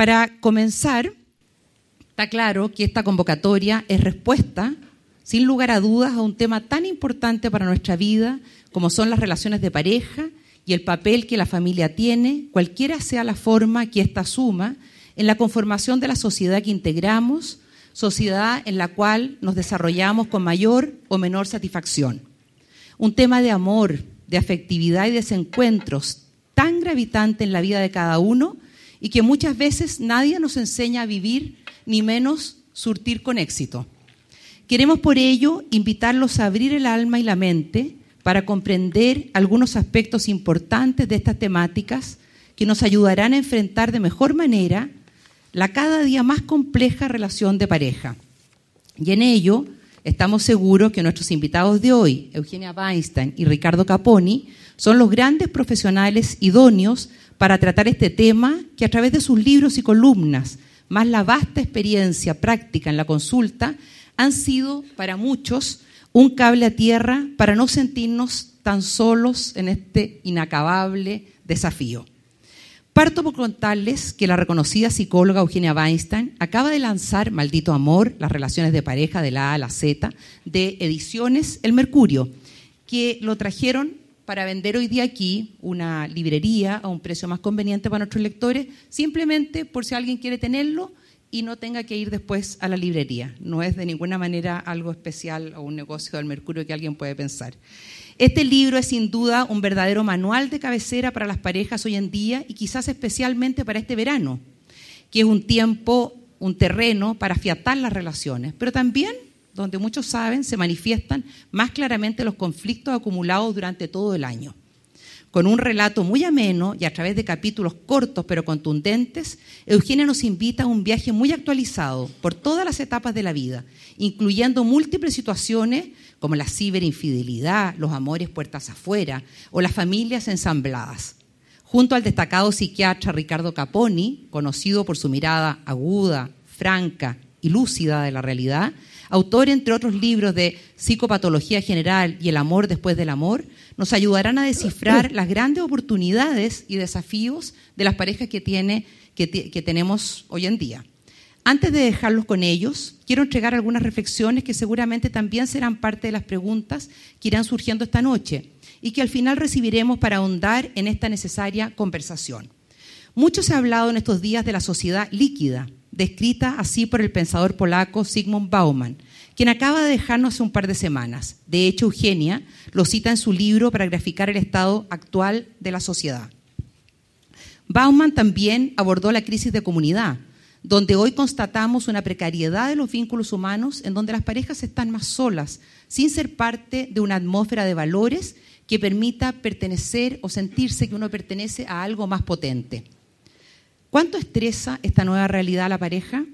Para comenzar, está claro que esta convocatoria es respuesta, sin lugar a dudas, a un tema tan importante para nuestra vida como son las relaciones de pareja y el papel que la familia tiene, cualquiera sea la forma que ésta asuma, en la conformación de la sociedad que integramos, sociedad en la cual nos desarrollamos con mayor o menor satisfacción. Un tema de amor, de afectividad y desencuentros tan gravitante en la vida de cada uno y que muchas veces nadie nos enseña a vivir, ni menos surtir con éxito. Queremos por ello invitarlos a abrir el alma y la mente para comprender algunos aspectos importantes de estas temáticas que nos ayudarán a enfrentar de mejor manera la cada día más compleja relación de pareja. Y en ello estamos seguros que nuestros invitados de hoy, Eugenia Weinstein y Ricardo Caponi, son los grandes profesionales idóneos para tratar este tema que a través de sus libros y columnas, más la vasta experiencia práctica en la consulta, han sido para muchos un cable a tierra para no sentirnos tan solos en este inacabable desafío. Parto por contarles que la reconocida psicóloga Eugenia Weinstein acaba de lanzar Maldito Amor, las relaciones de pareja de la A a la Z, de ediciones El Mercurio, que lo trajeron para vender hoy día aquí una librería a un precio más conveniente para nuestros lectores, simplemente por si alguien quiere tenerlo y no tenga que ir después a la librería. No es de ninguna manera algo especial o un negocio del Mercurio que alguien puede pensar. Este libro es sin duda un verdadero manual de cabecera para las parejas hoy en día y quizás especialmente para este verano, que es un tiempo, un terreno para afiatar las relaciones, pero también donde muchos saben se manifiestan más claramente los conflictos acumulados durante todo el año con un relato muy ameno y a través de capítulos cortos pero contundentes, Eugenia nos invita a un viaje muy actualizado por todas las etapas de la vida, incluyendo múltiples situaciones como la ciberinfidelidad, los amores puertas afuera o las familias ensambladas. Junto al destacado psiquiatra Ricardo Caponi, conocido por su mirada aguda, franca y lúcida de la realidad, autor entre otros libros de Psicopatología General y El Amor después del Amor, nos ayudarán a descifrar las grandes oportunidades y desafíos de las parejas que, tiene, que, tenemos hoy en día. Antes de dejarlos con ellos, quiero entregar algunas reflexiones que seguramente también serán parte de las preguntas que irán surgiendo esta noche y que al final recibiremos para ahondar en esta necesaria conversación. Mucho se ha hablado en estos días de la sociedad líquida, descrita así por el pensador polaco Sigmund Bauman, quien acaba de dejarnos hace un par de semanas. De hecho, Eugenia lo cita en su libro para graficar el estado actual de la sociedad. Bauman también abordó la crisis de comunidad, donde hoy constatamos una precariedad de los vínculos humanos en donde las parejas están más solas, sin ser parte de una atmósfera de valores que permita pertenecer o sentirse que uno pertenece a algo más potente. ¿Cuánto estresa esta nueva realidad a la pareja?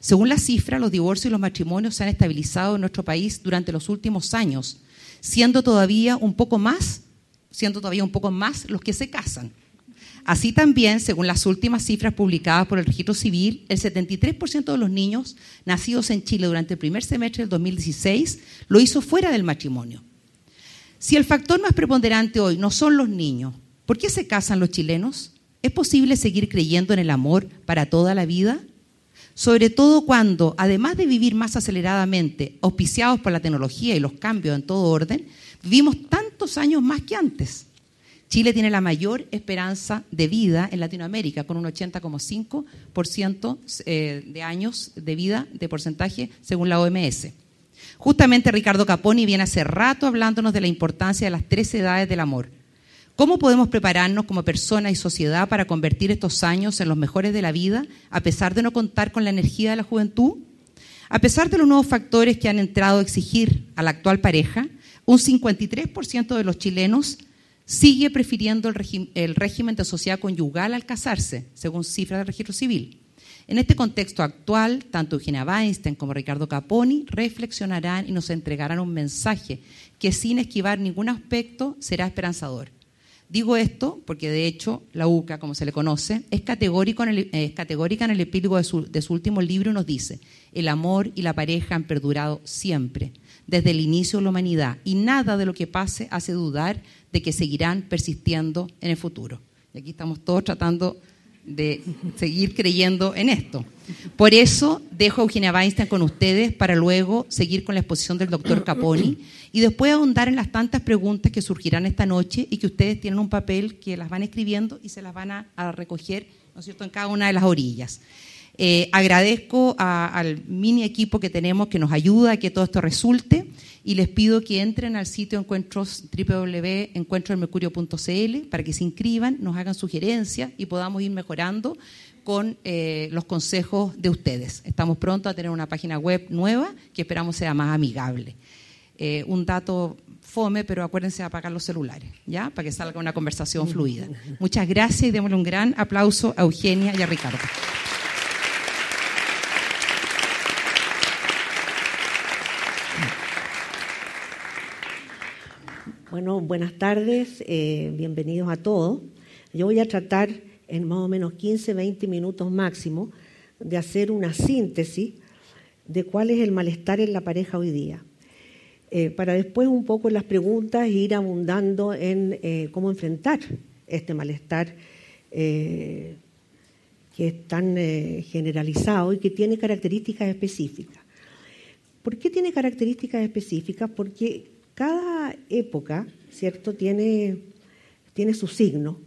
Según la cifra, los divorcios y los matrimonios se han estabilizado en nuestro país durante los últimos años, siendo todavía un poco más, siendo todavía un poco más los que se casan. Así también, según las últimas cifras publicadas por el Registro Civil, el 73% de los niños nacidos en Chile durante el primer semestre del 2016 lo hizo fuera del matrimonio. Si el factor más preponderante hoy no son los niños, ¿por qué se casan los chilenos? ¿Es posible seguir creyendo en el amor para toda la vida? sobre todo cuando, además de vivir más aceleradamente, auspiciados por la tecnología y los cambios en todo orden, vivimos tantos años más que antes. Chile tiene la mayor esperanza de vida en Latinoamérica, con un 80,5% eh, de años de vida de porcentaje según la OMS. Justamente Ricardo Caponi viene hace rato hablándonos de la importancia de las tres edades del amor ¿Cómo podemos prepararnos como persona y sociedad para convertir estos años en los mejores de la vida, a pesar de no contar con la energía de la juventud? A pesar de los nuevos factores que han entrado a exigir a la actual pareja, un 53% de los chilenos sigue prefiriendo el, régimen de sociedad conyugal al casarse, según cifras del registro civil. En este contexto actual, tanto Eugenia Weinstein como Ricardo Caponi reflexionarán y nos entregarán un mensaje que sin esquivar ningún aspecto será esperanzador. Digo esto porque de hecho la UCA, como se le conoce, es, en el, categórica en el epílogo de su, de su último libro y nos dice, el amor y la pareja han perdurado siempre, desde el inicio de la humanidad, y nada de lo que pase hace dudar de que seguirán persistiendo en el futuro. Y aquí estamos todos tratando de seguir creyendo en esto. Por eso dejo a Eugenia Weinstein con ustedes para luego seguir con la exposición del doctor Caponi y después ahondar en las tantas preguntas que surgirán esta noche y que ustedes tienen un papel que las van escribiendo y se las van a, recoger, ¿no es cierto?, en cada una de las orillas. Eh, agradezco al mini equipo que tenemos que nos ayuda a que todo esto resulte y les pido que entren al sitio encuentros www.encuentroelmercurio.cl para que se inscriban, nos hagan sugerencias y podamos ir mejorando con eh, los consejos de ustedes. Estamos pronto a tener una página web nueva que esperamos sea más amigable. Eh, un dato fome, pero acuérdense de apagar los celulares, ¿ya? Para que salga una conversación fluida. Muchas gracias y démosle un gran aplauso a Eugenia y a Ricardo. Bueno, buenas tardes, eh, bienvenidos a todos. Yo voy a tratar en más o menos 15, 20 minutos máximo de hacer una síntesis de cuál es el malestar en la pareja hoy día. Eh, para después un poco las preguntas ir abundando en eh, cómo enfrentar este malestar que es tan generalizado y que tiene características específicas. ¿Por qué tiene características específicas? Porque cada época, ¿cierto?, tiene, tiene su signo.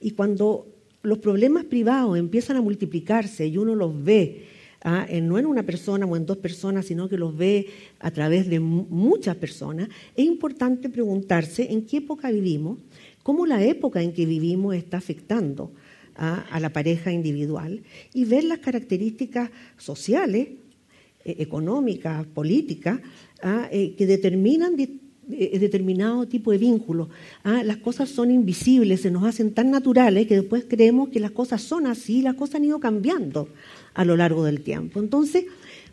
Y cuando los problemas privados empiezan a multiplicarse y uno los ve ¿ah? no en una persona o en dos personas, sino que los ve a través de muchas personas, es importante preguntarse en qué época vivimos, cómo la época en que vivimos está afectando ¿ah? a la pareja individual y ver las características sociales, eh, económicas, políticas, ¿ah? eh, que determinan determinado tipo de vínculos. Las cosas son invisibles, se nos hacen tan naturales que después creemos que las cosas son así, las cosas han ido cambiando a lo largo del tiempo. Entonces,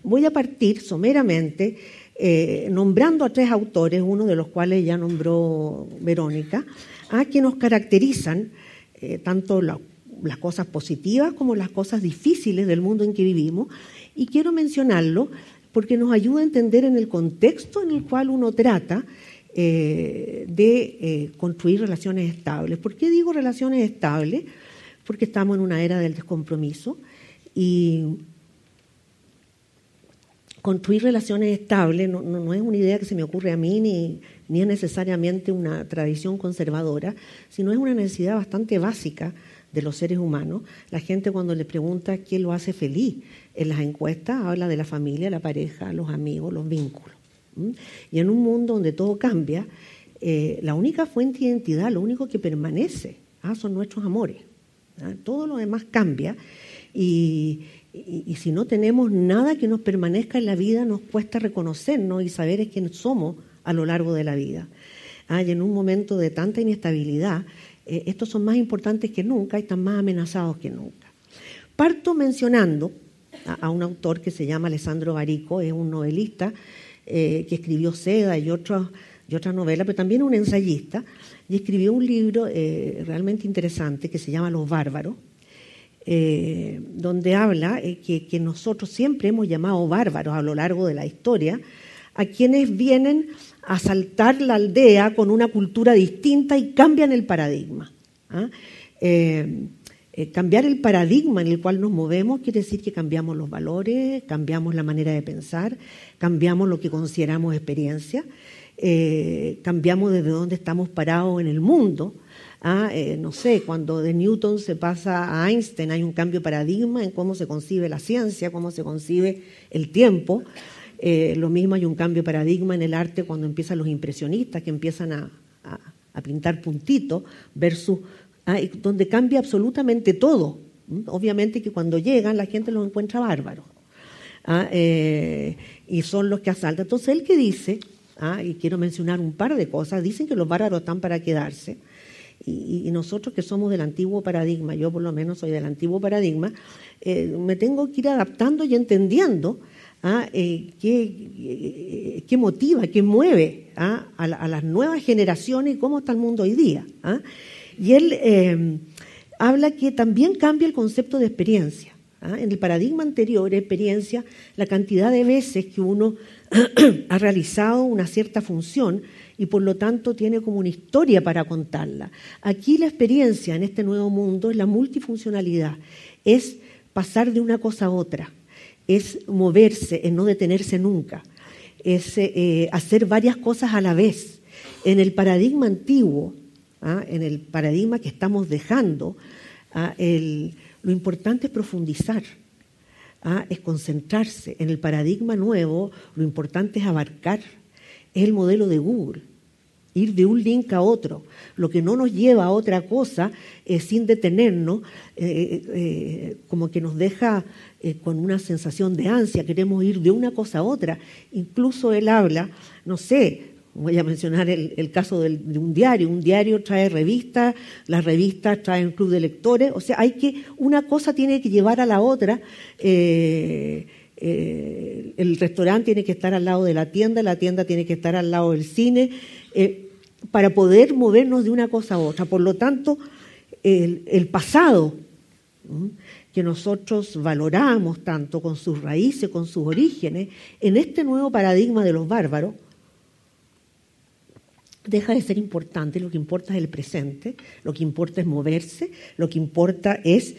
voy a partir someramente eh, nombrando a tres autores, uno de los cuales ya nombró Verónica, a que nos caracterizan eh, tanto las cosas positivas como las cosas difíciles del mundo en que vivimos. Y quiero mencionarlo porque nos ayuda a entender en el contexto en el cual uno trata eh, de construir relaciones estables. ¿Por qué digo relaciones estables? Porque estamos en una era del descompromiso y construir relaciones estables no, es una idea que se me ocurre a mí ni, ni es necesariamente una tradición conservadora, sino es una necesidad bastante básica de los seres humanos. La gente cuando le pregunta qué lo hace feliz en las encuestas habla de la familia, la pareja, los amigos, los vínculos. Y en un mundo donde todo cambia, eh, la única fuente de identidad, lo único que permanece, ah, son nuestros amores. ¿ah? Todo lo demás cambia y, si no tenemos nada que nos permanezca en la vida, nos cuesta reconocernos y saber quién somos a lo largo de la vida. Ah, y en un momento de tanta inestabilidad, eh, estos son más importantes que nunca y están más amenazados que nunca. Parto mencionando a, un autor que se llama Alessandro Barico, es un novelista eh, que escribió Seda y, otras novelas, pero también un ensayista, y escribió un libro eh, realmente interesante que se llama Los Bárbaros, donde habla que, nosotros siempre hemos llamado bárbaros a lo largo de la historia a quienes vienen a asaltar la aldea con una cultura distinta y cambian el paradigma. ¿ah? Eh, cambiar el paradigma en el cual nos movemos quiere decir que cambiamos los valores, cambiamos la manera de pensar, cambiamos lo que consideramos experiencia, cambiamos desde dónde estamos parados en el mundo Ah, eh, no sé, cuando de Newton se pasa a Einstein hay un cambio de paradigma en cómo se concibe la ciencia, cómo se concibe el tiempo. Eh, lo mismo hay un cambio de paradigma en el arte cuando empiezan los impresionistas que empiezan a, pintar puntitos versus ah, donde cambia absolutamente todo. Obviamente que cuando llegan la gente los encuentra bárbaros ah, eh, y son los que asaltan. Entonces él que dice, y quiero mencionar un par de cosas, dicen que los bárbaros están para quedarse y, nosotros que somos del antiguo paradigma, yo por lo menos soy del antiguo paradigma, eh, me tengo que ir adaptando y entendiendo ¿ah? eh, qué, qué, motiva, qué mueve ¿ah? a, las nuevas generaciones y cómo está el mundo hoy día. ¿ah? Y él eh, habla que también cambia el concepto de experiencia. En el paradigma anterior, experiencia, la cantidad de veces que uno ha realizado una cierta función y por lo tanto tiene como una historia para contarla. Aquí la experiencia en este nuevo mundo es la multifuncionalidad, es pasar de una cosa a otra, es moverse, es no detenerse nunca, es eh, hacer varias cosas a la vez. En el paradigma antiguo, ¿ah? en el paradigma que estamos dejando, ¿ah? lo importante es profundizar, ¿ah? es concentrarse. En el paradigma nuevo, lo importante es abarcar. Es el modelo de Google ir de un link a otro, lo que no nos lleva a otra cosa eh, sin detenernos, eh, eh, como que nos deja con una sensación de ansia, queremos ir de una cosa a otra. Incluso él habla, no sé, voy a mencionar el, caso de un diario, un diario trae revistas, las revistas traen club de lectores, o sea, hay que, una cosa tiene que llevar a la otra. el restaurante tiene que estar al lado de la tienda, la tienda tiene que estar al lado del cine para poder movernos de una cosa a otra. Por lo tanto, el, pasado que nosotros valoramos tanto con sus raíces, con sus orígenes, en este nuevo paradigma de los bárbaros, deja de ser importante, lo que importa es el presente, lo que importa es moverse, lo que importa es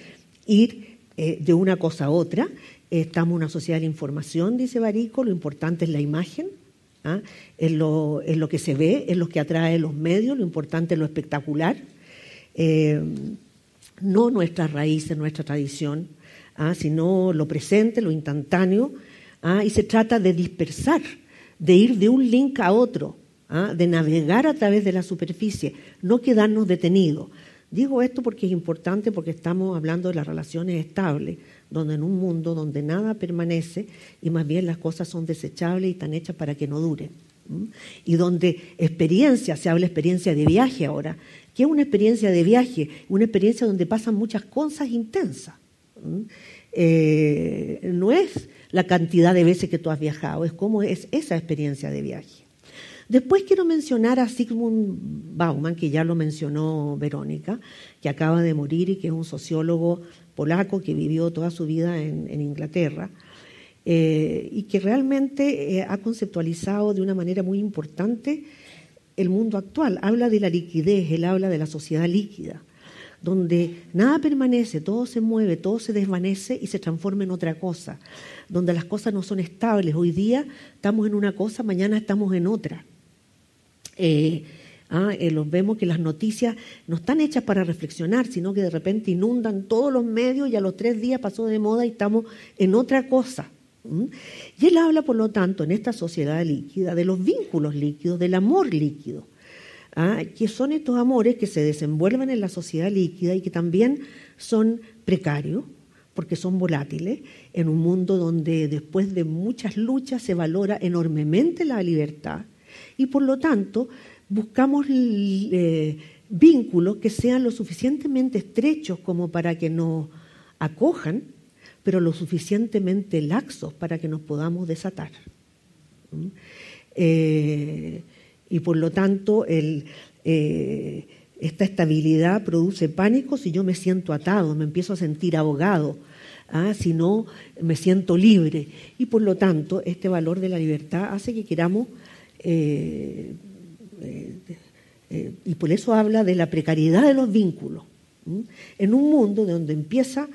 ir eh, de una cosa a otra. Estamos en una sociedad de información, dice Barico, lo importante es la imagen, ¿ah? es, lo, lo, que se ve, es lo que atrae los medios, lo importante es lo espectacular, eh, no nuestras raíces, nuestra tradición, ¿ah? sino lo presente, lo instantáneo, ¿ah? y se trata de dispersar, de ir de un link a otro, de navegar a través de la superficie, no quedarnos detenidos. Digo esto porque es importante, porque estamos hablando de las relaciones estables, donde en un mundo donde nada permanece y más bien las cosas son desechables y están hechas para que no duren. Y donde experiencia, se habla experiencia de viaje ahora. ¿Qué es una experiencia de viaje? Una experiencia donde pasan muchas cosas intensas. Eh, no es la cantidad de veces que tú has viajado, es cómo es esa experiencia de viaje. Después quiero mencionar a Sigmund Bauman, que ya lo mencionó Verónica, que acaba de morir y que es un sociólogo polaco que vivió toda su vida en, Inglaterra eh, y que realmente eh, ha conceptualizado de una manera muy importante el mundo actual. Habla de la liquidez, él habla de la sociedad líquida, donde nada permanece, todo se mueve, todo se desvanece y se transforma en otra cosa, donde las cosas no son estables. Hoy día estamos en una cosa, mañana estamos en otra. Eh, Ah, eh, vemos que las noticias no están hechas para reflexionar, sino que de repente inundan todos los medios y a los tres días pasó de moda y estamos en otra cosa. Y él habla, por lo tanto, en esta sociedad líquida, de los vínculos líquidos, del amor líquido, ¿ah? que son estos amores que se desenvuelven en la sociedad líquida y que también son precarios, porque son volátiles, en un mundo donde después de muchas luchas se valora enormemente la libertad y por lo tanto buscamos eh, vínculos que sean lo suficientemente estrechos como para que nos acojan, pero lo suficientemente laxos para que nos podamos desatar. ¿Mm? Eh, y por lo tanto, eh, esta estabilidad produce pánico si yo me siento atado, me empiezo a sentir ahogado, ¿ah? si no me siento libre. Y por lo tanto, este valor de la libertad hace que queramos eh, y por eso habla de la precariedad de los vínculos, en un mundo donde empieza,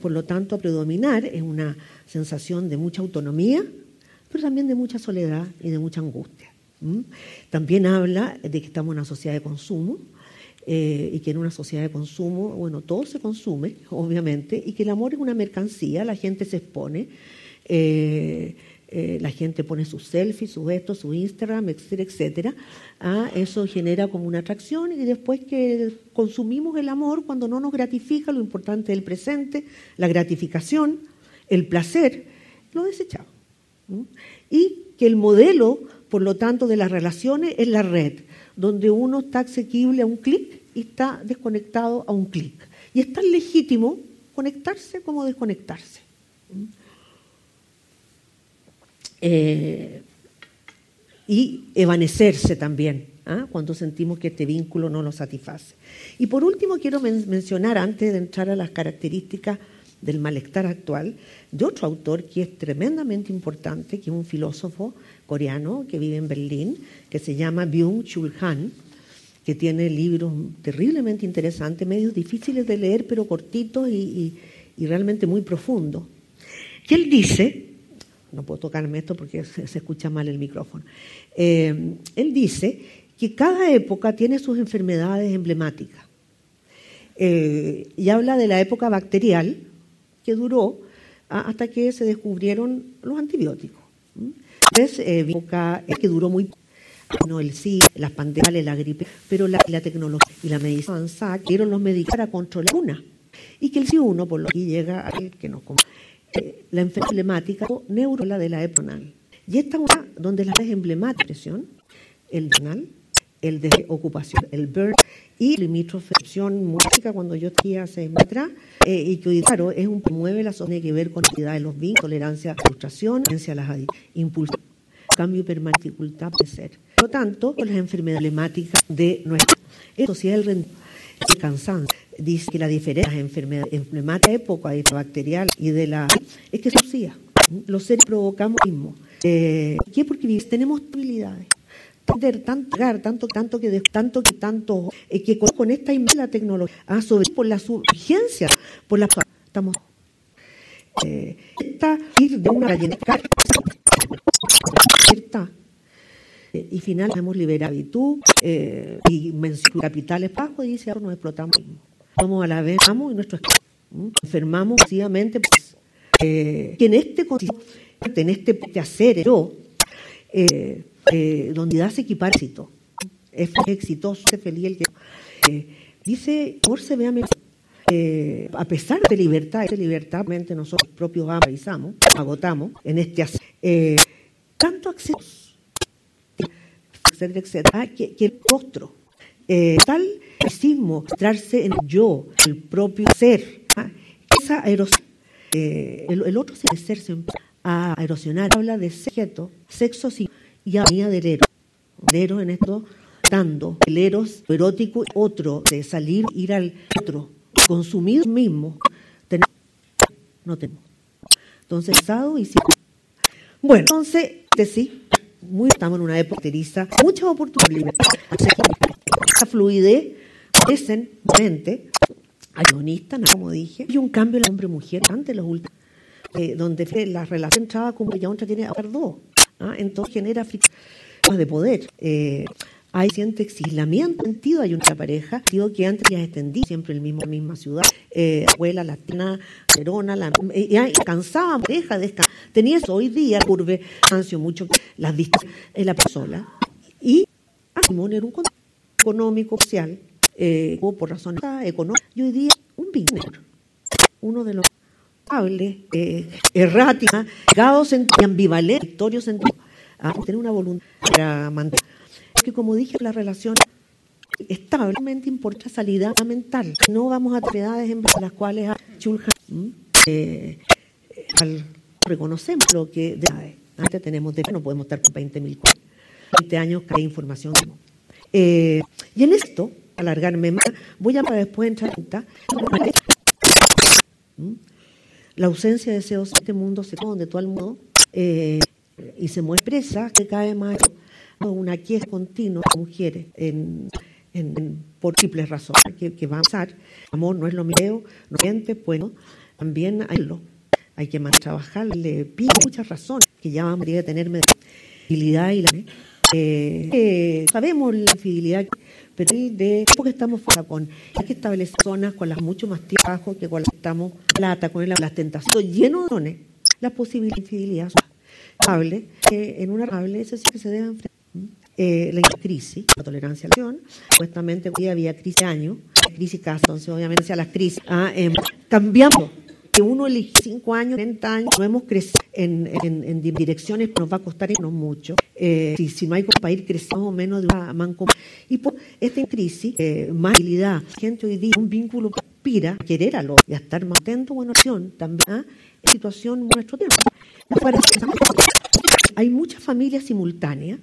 por lo tanto, a predominar en una sensación de mucha autonomía, pero también de mucha soledad y de mucha angustia. También habla de que estamos en una sociedad de consumo, eh, y que en una sociedad de consumo, bueno, todo se consume, obviamente, y que el amor es una mercancía, la gente se expone, eh, la gente pone sus selfies, sus esto, su Instagram, etcétera, etcétera. Ah, eso genera como una atracción y después que consumimos el amor, cuando no nos gratifica, lo importante del presente, la gratificación, el placer, lo desechamos. Y que el modelo, por lo tanto, de las relaciones es la red, donde uno está asequible a un clic y está desconectado a un clic. Y es tan legítimo conectarse como desconectarse. Eh, y evanecerse también ¿ah? cuando sentimos que este vínculo no nos satisface. Y por último quiero mencionar, antes de entrar a las características del malestar actual, de otro autor que es tremendamente importante, que es un filósofo coreano que vive en Berlín, que se llama Byung-Chul Han, que tiene libros terriblemente interesantes, medios difíciles de leer, pero cortitos y, realmente muy profundos. Él dice, no puedo tocarme esto porque se, escucha mal el micrófono, eh, él dice que cada época tiene sus enfermedades emblemáticas. Eh, y habla de la época bacterial, que duró hasta que se descubrieron los antibióticos. Es eh, época que duró muy no el sí, las pandemias, la gripe, pero la, tecnología y la medicina avanzada quieren los médicos para controlar una. Y que el sí uno, por lo que llega a que nos la enfermedad emblemática neurola de la época. Y esta una donde la es emblemática, el renal, el de ocupación, el burn y limítrofe música cuando yo tenía hace atrás eh, y que claro es un mueve la tiene que ver con la de los vínculos, tolerancia frustración, tolerancia a las impulsos, cambio permanente dificultad de ser. Por lo tanto, las enfermedades emblemáticas de nuestra sociedad el, el cansancio dice que la diferencia de las enfermedades emblemáticas época bacterial y de la es que sociedad los seres provocamos mismo. Eh, ¿Qué? Porque tenemos habilidades tanto, tanto, tanto que tanto que tanto eh, que con, esta la tecnología, ah, sobre por la urgencia, por la estamos eh, esta ir de una cierta eh, y final hemos liberado habitud eh, y capitales bajos y dice ahora nos explotamos somos a la vez y nuestro enfermamos sencillamente pues, eh, que en este en este hacer yo eh, eh, donde das éxito. Es exitoso, es feliz el que. Eh, dice, por se vea eh, a pesar de libertad, esa libertad, nosotros propios avisamos, agotamos en este eh, tanto acceso, etcétera, etcétera, que, que el rostro, eh, tal sismo, mostrarse en yo, el propio ser, ¿ah? esa erosión, eh, el, el, otro ser se a erosionar, habla de sujeto, sexo, y había del eros. Eros en esto, dando el eros erótico, otro, de salir, ir al otro, consumir mismo. Tenemos, no tenemos. Entonces, pasado y sí. Bueno, entonces, de sí, muy, estamos en una época teriza, muchas oportunidades. La fluidez, mente, ayonista, como dije, y un cambio en hombre-mujer antes los últimos, eh, donde la relación entraba como ya otra tiene a dos. ¿ah? entonces genera de poder. Eh, hay siente aislamiento sentido, hay una pareja, digo que antes ya extendí siempre en mismo, la misma ciudad, eh, abuela, latina, Verona, la, eh, cansaba, de Tenía eso hoy día, curve, ansia mucho, las vistas en la persona. Y Simón era un económico, social, eh, por razones económicas, y hoy día un vínculo, uno de los eh, errática, caos y ambivalente, victorio sentido, a tener una voluntad para mantener. Porque como dije, la relación establemente importa salida mental. No vamos a edades en las cuales Chulhan eh, reconocemos lo que antes tenemos de no podemos estar con 20.000 20 años que información. Eh, y en esto, alargarme más, voy a para después entrar en la ausencia de ese este mundo se donde todo el mundo eh, y se muestra que cae más una queja continua de mujeres en, por múltiples razones que, va a pasar. Amor no es lo mío, no siente, bueno, también hay lo, hay que más trabajar, le pido muchas razones que ya vamos a tener fidelidad y la eh, sabemos la infidelidad pero de porque estamos fuera con hay que establecer zonas con las mucho más tiempo que con las que estamos plata con las tentaciones lleno de dones la posibilidad de infidelidad estable en una hable eso sí que se debe enfrentar eh, la crisis, la tolerancia a la acción, supuestamente hoy había crisis de años, crisis casa, entonces obviamente a las crisis ah, eh, cambiamos que uno elige 5 años, 30 años, no hemos crecido en, en, en direcciones nos va a costar irnos mucho. Eh, si, si, no hay para ir creciendo menos de una mancomunidad. Y por esta crisis, eh, más habilidad, gente hoy día, un vínculo que aspira a querer a lo y a estar más atento a una acción también ¿ah? en situación en nuestro tiempo. Hay muchas familias simultáneas.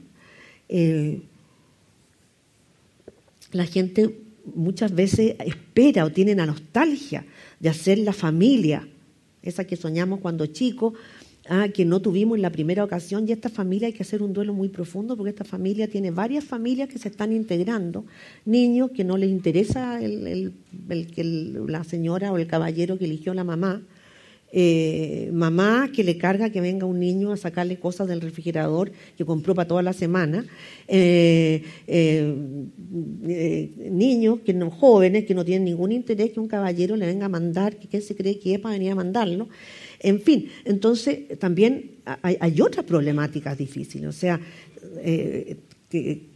La gente muchas veces espera o tiene la nostalgia de hacer la familia esa que soñamos cuando chicos, ah, que no tuvimos en la primera ocasión, y esta familia hay que hacer un duelo muy profundo porque esta familia tiene varias familias que se están integrando, niños que no les interesa el, la señora o el caballero que eligió la mamá, eh, mamá que le carga que venga un niño a sacarle cosas del refrigerador que compró para toda la semana, eh, eh, niños que no, jóvenes que no tienen ningún interés que un caballero le venga a mandar, que, se cree que es para venir a mandarlo. En fin, entonces también hay, otras problemáticas difíciles, o sea,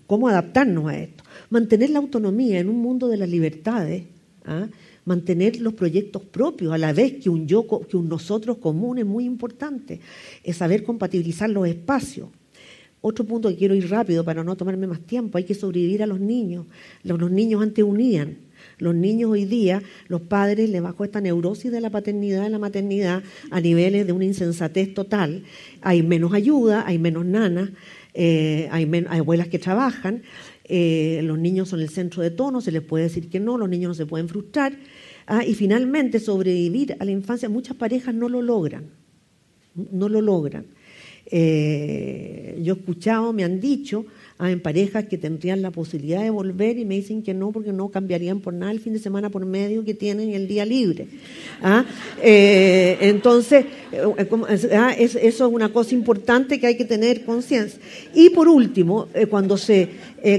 cómo adaptarnos a esto. Mantener la autonomía en un mundo de las libertades. ¿ah? Mantener los proyectos propios a la vez que un yo, que un nosotros común es muy importante, es saber compatibilizar los espacios. Otro punto que quiero ir rápido para no tomarme más tiempo, hay que sobrevivir a los niños. Los, niños antes unían. Los niños hoy día, los padres les bajó esta neurosis de la paternidad y la maternidad a niveles de una insensatez total. Hay menos ayuda, hay menos nanas, eh, hay, hay abuelas que trabajan, eh, los niños son el centro de tono, se les puede decir que no, los niños no se pueden frustrar. Ah, y finalmente, sobrevivir a la infancia, muchas parejas no lo logran, no lo logran. Eh, yo he escuchado, me han dicho, ah, en parejas que tendrían la posibilidad de volver y me dicen que no, porque no cambiarían por nada el fin de semana por medio que tienen el día libre. ¿ah? Eh, entonces, ah, eso es una cosa importante que hay que tener conciencia. Y por último, eh, cuando, se,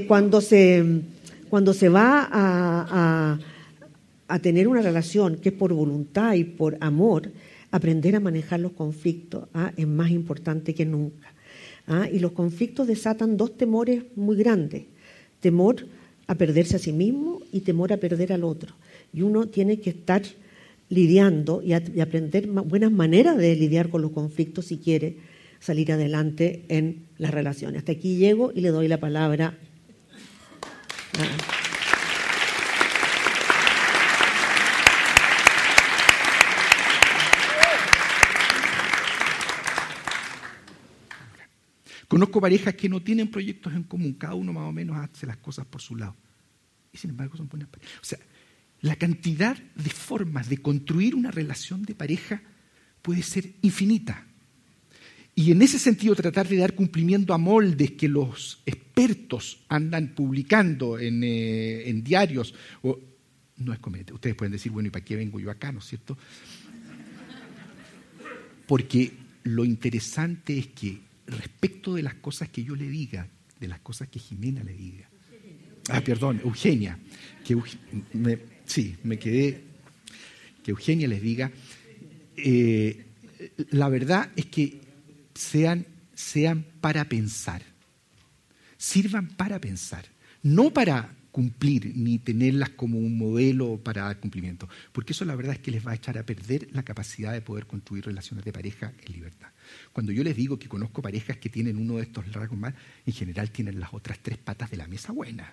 cuando, se, cuando se va a a tener una relación que es por voluntad y por amor, aprender a manejar los conflictos ¿ah? es más importante que nunca. ¿ah? Y los conflictos desatan dos temores muy grandes. Temor a perderse a sí mismo y temor a perder al otro. Y uno tiene que estar lidiando y, aprender buenas maneras de lidiar con los conflictos si quiere salir adelante en las relaciones. Hasta aquí llego y le doy la palabra. A Conozco parejas que no tienen proyectos en común, cada uno más o menos hace las cosas por su lado. Y sin embargo son buenas parejas. O sea, la cantidad de formas de construir una relación de pareja puede ser infinita. Y en ese sentido tratar de dar cumplimiento a moldes que los expertos andan publicando en, eh, diarios, o, no es comete. Ustedes pueden decir, bueno, ¿y para qué vengo yo acá? ¿No es cierto? Porque lo interesante es que respecto de las cosas que yo le diga, de las cosas que Jimena le diga. Ah, perdón, Eugenia. Que, sí, me quedé. Que Eugenia les diga. Eh, la verdad es que sean, sean para pensar. Sirvan para pensar. No para cumplir ni tenerlas como un modelo para dar cumplimiento, porque eso la verdad es que les va a echar a perder la capacidad de poder construir relaciones de pareja en libertad. Cuando yo les digo que conozco parejas que tienen uno de estos rasgos más, en general tienen las otras tres patas de la mesa buenas.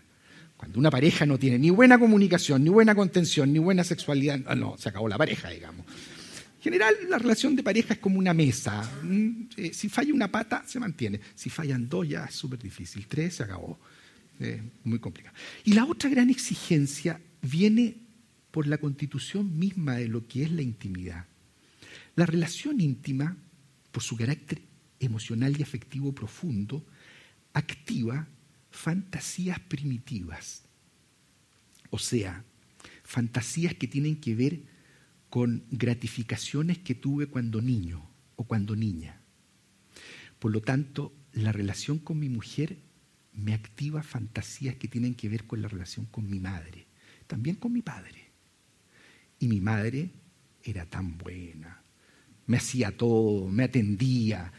Cuando una pareja no tiene ni buena comunicación, ni buena contención, ni buena sexualidad, ah, no, se acabó la pareja, digamos. En general, la relación de pareja es como una mesa. Eh, si falla una pata, se mantiene. Si fallan dos, ya es súper difícil. Tres, se acabó. Eh, muy complicado. Y la otra gran exigencia viene por la constitución misma de lo que es la intimidad. La relación íntima por su carácter emocional y afectivo profundo, activa fantasías primitivas. O sea, fantasías que tienen que ver con gratificaciones que tuve cuando niño o cuando niña. Por lo tanto, la relación con mi mujer me activa fantasías que tienen que ver con la relación con mi madre, también con mi padre. Y mi madre era tan buena, me hacía todo, me atendía.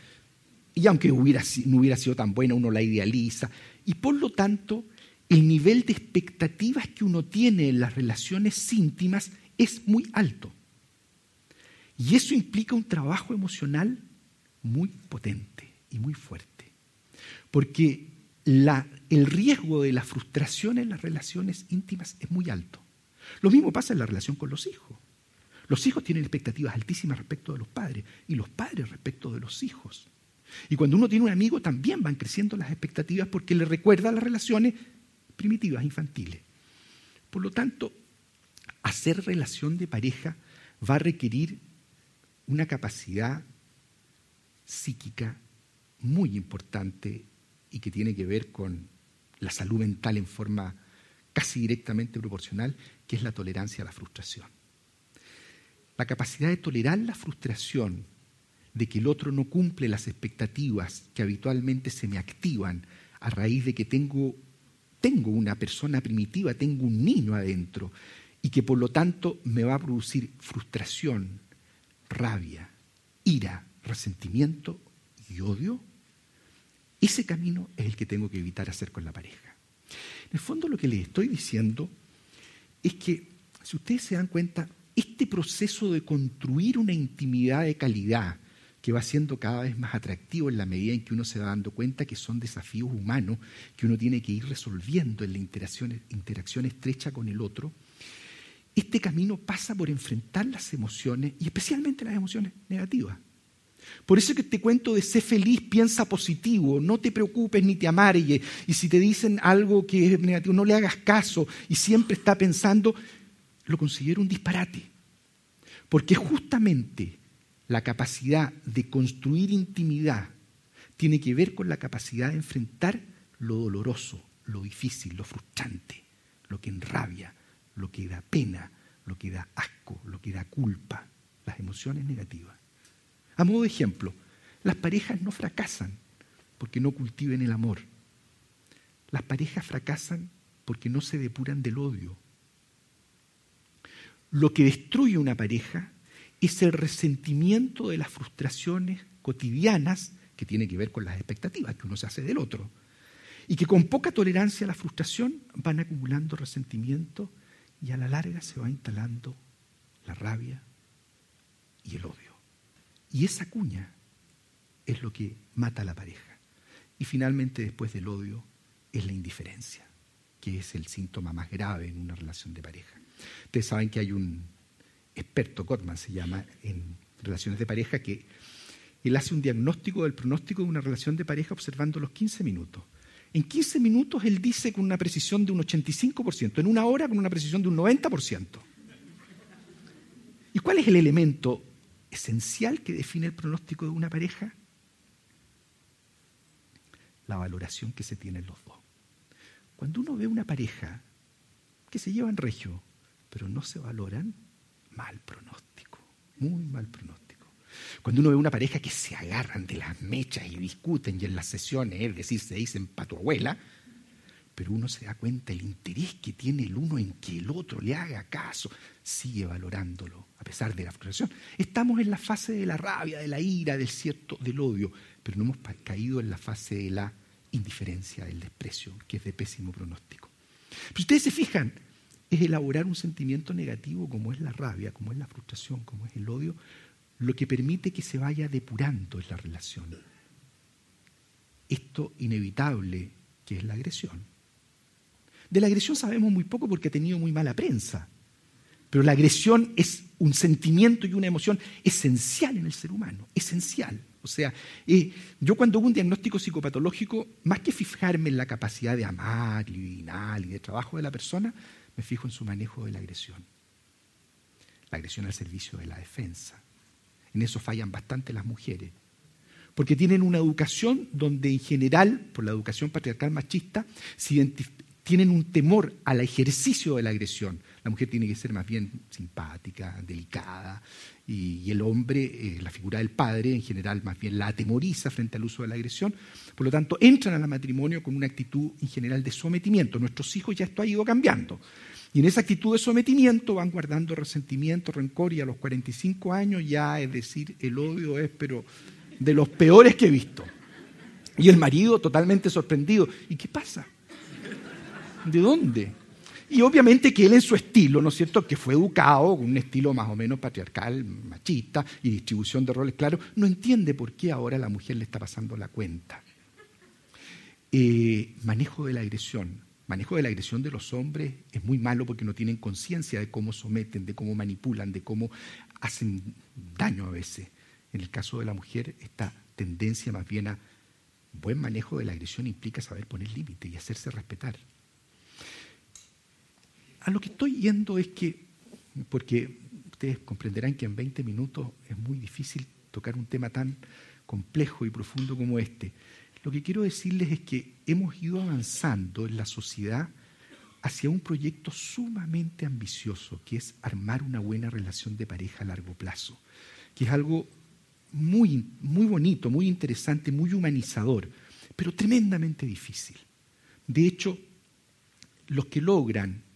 Y aunque no hubiera sido tan buena, uno la idealiza. Y por lo tanto, el nivel de expectativas que uno tiene en las relaciones íntimas es muy alto. Y eso implica un trabajo emocional muy potente y muy fuerte. Porque el riesgo de la frustración en las relaciones íntimas es muy alto. Lo mismo pasa en la relación con los hijos. Los hijos tienen expectativas altísimas respecto de los padres y los padres respecto de los hijos. Y cuando uno tiene un amigo también van creciendo las expectativas porque le recuerda las relaciones primitivas, infantiles. Por lo tanto, hacer relación de pareja va a requerir una capacidad psíquica muy importante y que tiene que ver con la salud mental en forma casi directamente proporcional, que es la tolerancia a la frustración. La capacidad de tolerar la frustración de que el otro no cumple las expectativas que habitualmente se me activan a raíz de que tengo, tengo una persona primitiva, tengo un niño adentro y que por lo tanto me va a producir frustración, rabia, ira, resentimiento y odio, ese camino es el que tengo que evitar hacer con la pareja. En el fondo lo que les estoy diciendo es que, si ustedes se dan cuenta, este proceso de construir una intimidad de calidad que va siendo cada vez más atractivo en la medida en que uno se va dando cuenta que son desafíos humanos que uno tiene que ir resolviendo en la interacción, interacción estrecha con el otro, este camino pasa por enfrentar las emociones y especialmente las emociones negativas. Por eso que te cuento de ser feliz, piensa positivo, no te preocupes ni te amargue. Y si te dicen algo que es negativo, no le hagas caso y siempre está pensando, lo considero un disparate. Porque justamente la capacidad de construir intimidad tiene que ver con la capacidad de enfrentar lo doloroso, lo difícil, lo frustrante, lo que enrabia, lo que da pena, lo que da asco, lo que da culpa, las emociones negativas. A modo de ejemplo, las parejas no fracasan porque no cultiven el amor. Las parejas fracasan porque no se depuran del odio. Lo que destruye una pareja es el resentimiento de las frustraciones cotidianas que tiene que ver con las expectativas que uno se hace del otro. Y que con poca tolerancia a la frustración van acumulando resentimiento y a la larga se va instalando la rabia y el odio. Y esa cuña es lo que mata a la pareja. Y finalmente, después del odio, es la indiferencia, que es el síntoma más grave en una relación de pareja. Ustedes saben que hay un experto, Gottman se llama, en relaciones de pareja, que él hace un diagnóstico del pronóstico de una relación de pareja observando los 15 minutos. En 15 minutos él dice con una precisión de un 85%, en una hora con una precisión de un 90%. ¿Y cuál es el elemento esencial que define el pronóstico de una pareja? La valoración que se tienen los dos. Cuando uno ve una pareja que se llevan regio, pero no se valoran, mal pronóstico, muy mal pronóstico. Cuando uno ve una pareja que se agarran de las mechas y discuten y en las sesiones, es decir, se dicen para tu abuela, pero uno se da cuenta el interés que tiene el uno en que el otro le haga caso, sigue valorándolo a pesar de la frustración. Estamos en la fase de la rabia, de la ira, del cierto, del odio, pero no hemos caído en la fase de la indiferencia, del desprecio, que es de pésimo pronóstico. Pero ustedes se fijan, es elaborar un sentimiento negativo como es la rabia, como es la frustración, como es el odio, lo que permite que se vaya depurando en la relación. Esto inevitable que es la agresión. De la agresión sabemos muy poco porque ha tenido muy mala prensa, pero la agresión es un sentimiento y una emoción esencial en el ser humano, esencial. O sea, eh, yo cuando hago un diagnóstico psicopatológico, más que fijarme en la capacidad de amar, y de trabajo de la persona, me fijo en su manejo de la agresión. La agresión al servicio de la defensa. En eso fallan bastante las mujeres. Porque tienen una educación donde en general, por la educación patriarcal machista, tienen un temor al ejercicio de la agresión. La mujer tiene que ser más bien simpática, delicada, y, el hombre, eh, la figura del padre, en general más bien la atemoriza frente al uso de la agresión. Por lo tanto, entran al matrimonio con una actitud en general de sometimiento. Nuestros hijos ya esto ha ido cambiando. Y en esa actitud de sometimiento van guardando resentimiento, rencor y a los 45 años ya, es decir, el odio es, pero de los peores que he visto. Y el marido totalmente sorprendido. ¿Y qué pasa? ¿De dónde? Y obviamente que él en su estilo, ¿no es cierto?, que fue educado con un estilo más o menos patriarcal, machista y distribución de roles claro, no entiende por qué ahora la mujer le está pasando la cuenta. Eh, manejo de la agresión manejo de la agresión de los hombres es muy malo porque no tienen conciencia de cómo someten, de cómo manipulan, de cómo hacen daño a veces. En el caso de la mujer, esta tendencia más bien a buen manejo de la agresión implica saber poner límite y hacerse respetar. A lo que estoy yendo es que, porque ustedes comprenderán que en 20 minutos es muy difícil tocar un tema tan complejo y profundo como este. Lo que quiero decirles es que hemos ido avanzando en la sociedad hacia un proyecto sumamente ambicioso, que es armar una buena relación de pareja a largo plazo, que es algo muy, muy bonito, muy interesante, muy humanizador, pero tremendamente difícil. De hecho, los que logran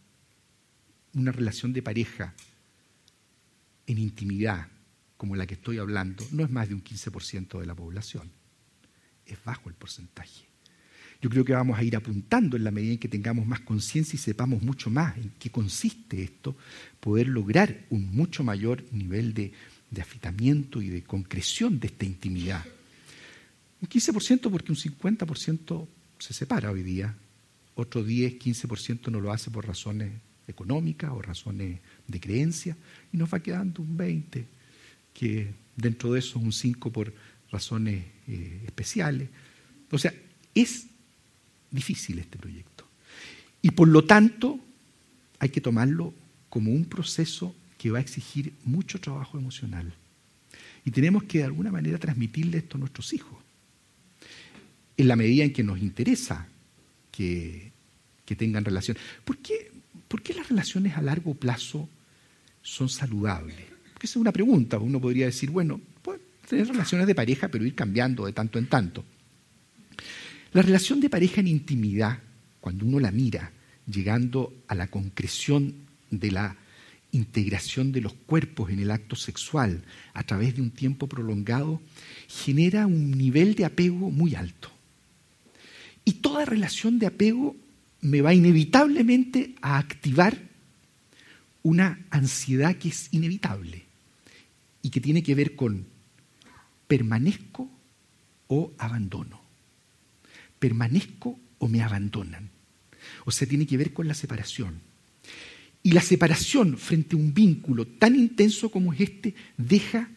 una relación de pareja en intimidad, como la que estoy hablando, no es más de un 15% de la población. Es bajo el porcentaje. Yo creo que vamos a ir apuntando en la medida en que tengamos más conciencia y sepamos mucho más en qué consiste esto, poder lograr un mucho mayor nivel de, de afitamiento y de concreción de esta intimidad. Un 15% porque un 50% se separa hoy día, otro 10, 15% no lo hace por razones económicas o razones de creencia, y nos va quedando un 20%, que dentro de eso un 5% por razones eh, especiales. O sea, es difícil este proyecto. Y por lo tanto, hay que tomarlo como un proceso que va a exigir mucho trabajo emocional. Y tenemos que de alguna manera transmitirle esto a nuestros hijos. En la medida en que nos interesa que, que tengan relación. ¿Por qué, ¿Por qué las relaciones a largo plazo son saludables? Porque esa es una pregunta. Uno podría decir, bueno, tener relaciones de pareja, pero ir cambiando de tanto en tanto. La relación de pareja en intimidad, cuando uno la mira, llegando a la concreción de la integración de los cuerpos en el acto sexual a través de un tiempo prolongado, genera un nivel de apego muy alto. Y toda relación de apego me va inevitablemente a activar una ansiedad que es inevitable y que tiene que ver con permanezco o abandono permanezco o me abandonan. O sea, tiene que ver con la separación. Y la separación frente a un vínculo tan intenso como es este deja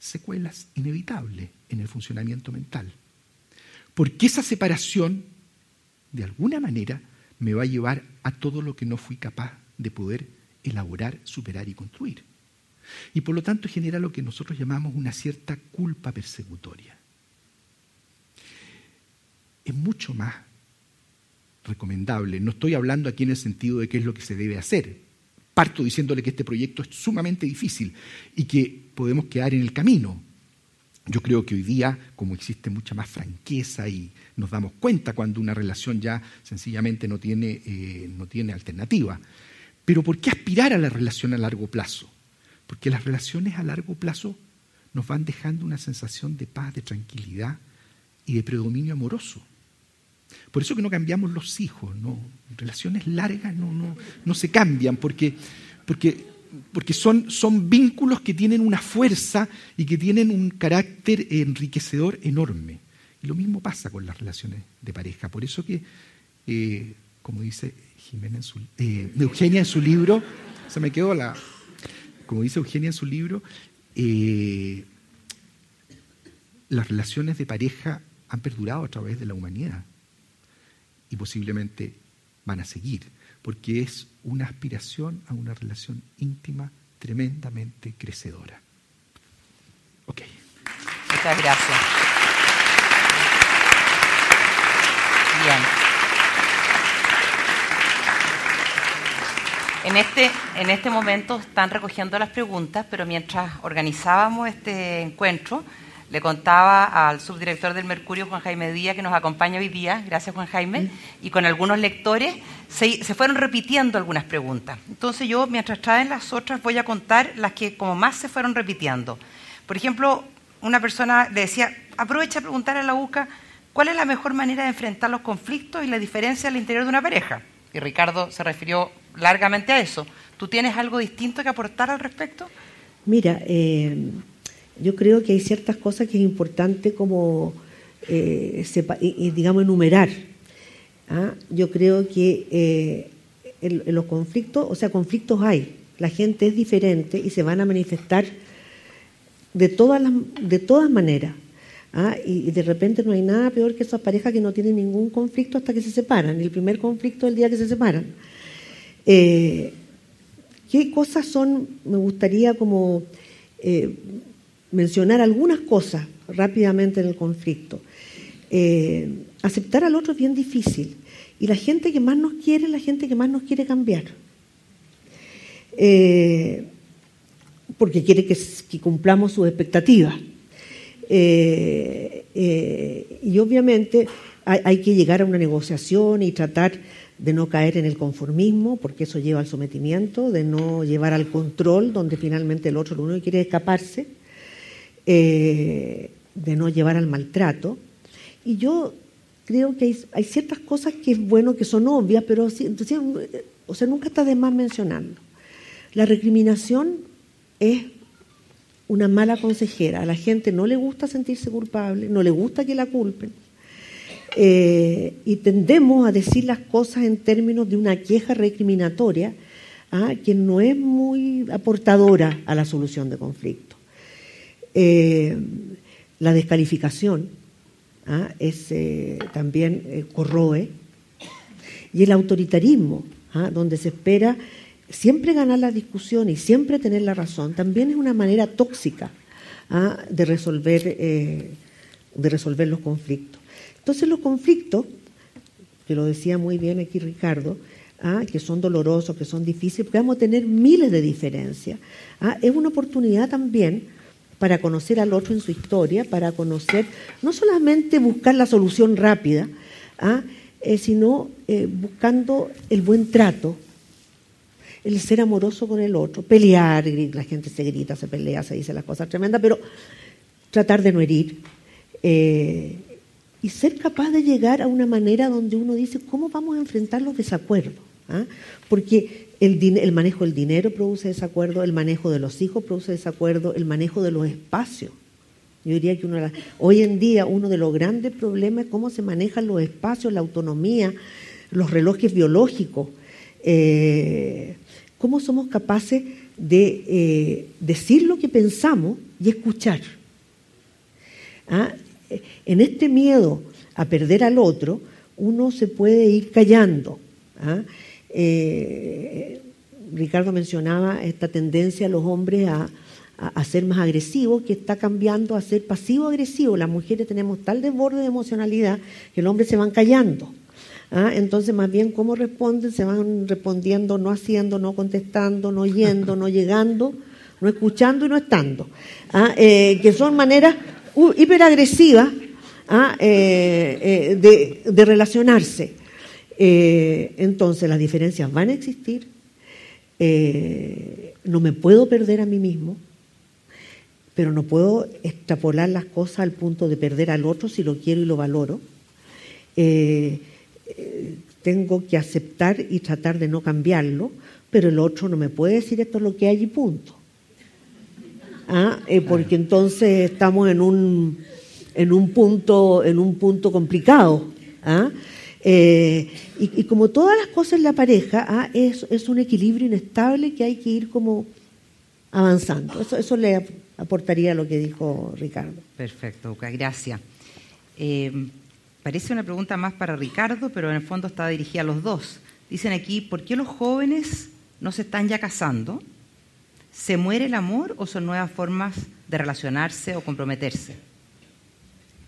secuelas inevitables en el funcionamiento mental. Porque esa separación, de alguna manera, me va a llevar a todo lo que no fui capaz de poder elaborar, superar y construir. Y por lo tanto genera lo que nosotros llamamos una cierta culpa persecutoria es mucho más recomendable. No estoy hablando aquí en el sentido de qué es lo que se debe hacer. Parto diciéndole que este proyecto es sumamente difícil y que podemos quedar en el camino. Yo creo que hoy día, como existe mucha más franqueza y nos damos cuenta cuando una relación ya sencillamente no tiene, eh, no tiene alternativa. Pero ¿por qué aspirar a la relación a largo plazo? Porque las relaciones a largo plazo nos van dejando una sensación de paz, de tranquilidad y de predominio amoroso. Por eso que no cambiamos los hijos, ¿no? Relaciones largas no, no, no se cambian, porque, porque, porque son, son vínculos que tienen una fuerza y que tienen un carácter enriquecedor enorme. Y lo mismo pasa con las relaciones de pareja. Por eso que, eh, como dice Jimena en su, eh, Eugenia en su libro, se me quedó la. Como dice Eugenia en su libro, eh, las relaciones de pareja han perdurado a través de la humanidad y posiblemente van a seguir, porque es una aspiración a una relación íntima tremendamente crecedora. Ok. Muchas gracias. Bien. En este, en este momento están recogiendo las preguntas, pero mientras organizábamos este encuentro, le contaba al subdirector del Mercurio, Juan Jaime Díaz, que nos acompaña hoy día, gracias Juan Jaime, y con algunos lectores se, fueron repitiendo algunas preguntas. Entonces yo, mientras traen las otras, voy a contar las que como más se fueron repitiendo. Por ejemplo, una persona le decía, aprovecha a preguntar a la UCA, ¿cuál es la mejor manera de enfrentar los conflictos y la diferencia al interior de una pareja? Y Ricardo se refirió largamente a eso. ¿Tú tienes algo distinto que aportar al respecto? Mira, eh, yo creo que hay ciertas cosas que es importante como, eh, digamos, enumerar. ¿ah? Yo creo que eh, en, los conflictos, o sea, conflictos hay, la gente es diferente y se van a manifestar de todas, de todas maneras. ¿ah? Y, de repente no hay nada peor que esas parejas que no tienen ningún conflicto hasta que se separan, el primer conflicto el día que se separan. Eh, ¿Qué cosas son? Me gustaría como mencionar algunas cosas rápidamente en el conflicto. Eh, aceptar al otro es bien difícil y la gente que más nos quiere es la gente que más nos quiere cambiar. Eh, porque quiere que, cumplamos sus expectativas. y obviamente hay que llegar a una negociación y tratar de no caer en el conformismo, porque eso lleva al sometimiento, de no llevar al control, donde finalmente el otro lo único quiere escaparse, eh, de no llevar al maltrato. Y yo creo que hay, ciertas cosas que es bueno, que son obvias, pero o sea, nunca está de más mencionarlo. La recriminación es una mala consejera. A la gente no le gusta sentirse culpable, no le gusta que la culpen eh, y tendemos a decir las cosas en términos de una queja recriminatoria ¿ah? que no es muy aportadora a la solución de conflictos. Eh, la descalificación ¿ah? es, eh, también corroe y el autoritarismo, ¿ah? donde se espera siempre ganar la discusión y siempre tener la razón, también es una manera tóxica de, resolver, de resolver los conflictos. Entonces los conflictos, que lo decía muy bien aquí Ricardo, ¿ah? que son dolorosos, que son difíciles, porque vamos a tener miles de diferencias, ¿ah? es una oportunidad también para conocer al otro en su historia, para conocer, no solamente buscar la solución rápida, ¿ah? eh, sino eh, buscando el buen trato, el ser amoroso con el otro, pelear, la gente se grita, se pelea, se dice las cosas tremendas, pero tratar de no herir. Eh, y ser capaz de llegar a una manera donde uno dice, ¿cómo vamos a enfrentar los desacuerdos? ¿Ah? Porque el, manejo del dinero produce desacuerdo, el manejo de los hijos produce desacuerdo, el manejo de los espacios. Yo diría que uno hoy en día uno de los grandes problemas es cómo se manejan los espacios, la autonomía, los relojes biológicos, eh, cómo somos capaces de eh, decir lo que pensamos y escuchar. ¿Ah? en este miedo a perder al otro, uno se puede ir callando. ¿ah? Eh, Ricardo mencionaba esta tendencia a los hombres a, ser más agresivos, que está cambiando a ser pasivo-agresivo. Las mujeres tenemos tal desborde de emocionalidad que los hombres se van callando. ¿ah? Entonces, más bien, ¿cómo responden? Se van respondiendo, no haciendo, no contestando, no yendo, no llegando, no escuchando y no estando. ¿ah? Eh, que son maneras hiperagresiva ¿ah? eh, eh, de, relacionarse. Eh, entonces las diferencias van a existir, no me puedo perder a mí mismo, pero no puedo extrapolar las cosas al punto de perder al otro si lo quiero y lo valoro. tengo que aceptar y tratar de no cambiarlo, pero el otro no me puede decir esto es lo que hay y punto. ¿ah? Eh, porque entonces estamos en un, en un, punto, en un punto complicado. ¿ah? Eh, y, como todas las cosas en la pareja, ¿ah? es, un equilibrio inestable que hay que ir como avanzando. Eso, le aportaría a lo que dijo Ricardo. Perfecto, gracias. Eh, parece una pregunta más para Ricardo, pero en el fondo está dirigida a los dos. Dicen aquí, ¿por qué los jóvenes no se están ya casando? ¿Se muere el amor o son nuevas formas de relacionarse o comprometerse?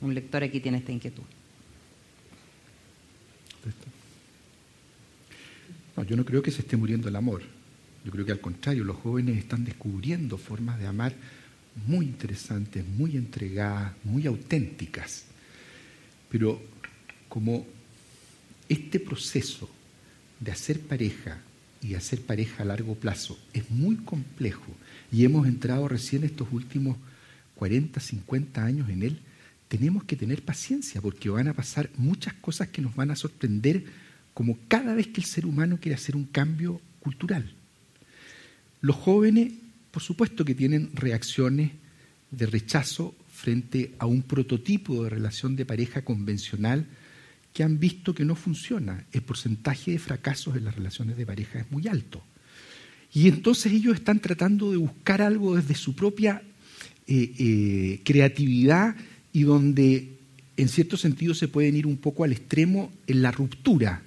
Un lector aquí tiene esta inquietud. No, yo no creo que se esté muriendo el amor. Yo creo que al contrario, los jóvenes están descubriendo formas de amar muy interesantes, muy entregadas, muy auténticas. Pero como este proceso de hacer pareja y hacer pareja a largo plazo es muy complejo y hemos entrado recién estos últimos 40, 50 años en él, tenemos que tener paciencia porque van a pasar muchas cosas que nos van a sorprender como cada vez que el ser humano quiere hacer un cambio cultural. Los jóvenes, por supuesto que tienen reacciones de rechazo frente a un prototipo de relación de pareja convencional que han visto que no funciona. El porcentaje de fracasos en las relaciones de pareja es muy alto. Y entonces ellos están tratando de buscar algo desde su propia eh, eh, creatividad y donde en cierto sentido se pueden ir un poco al extremo en la ruptura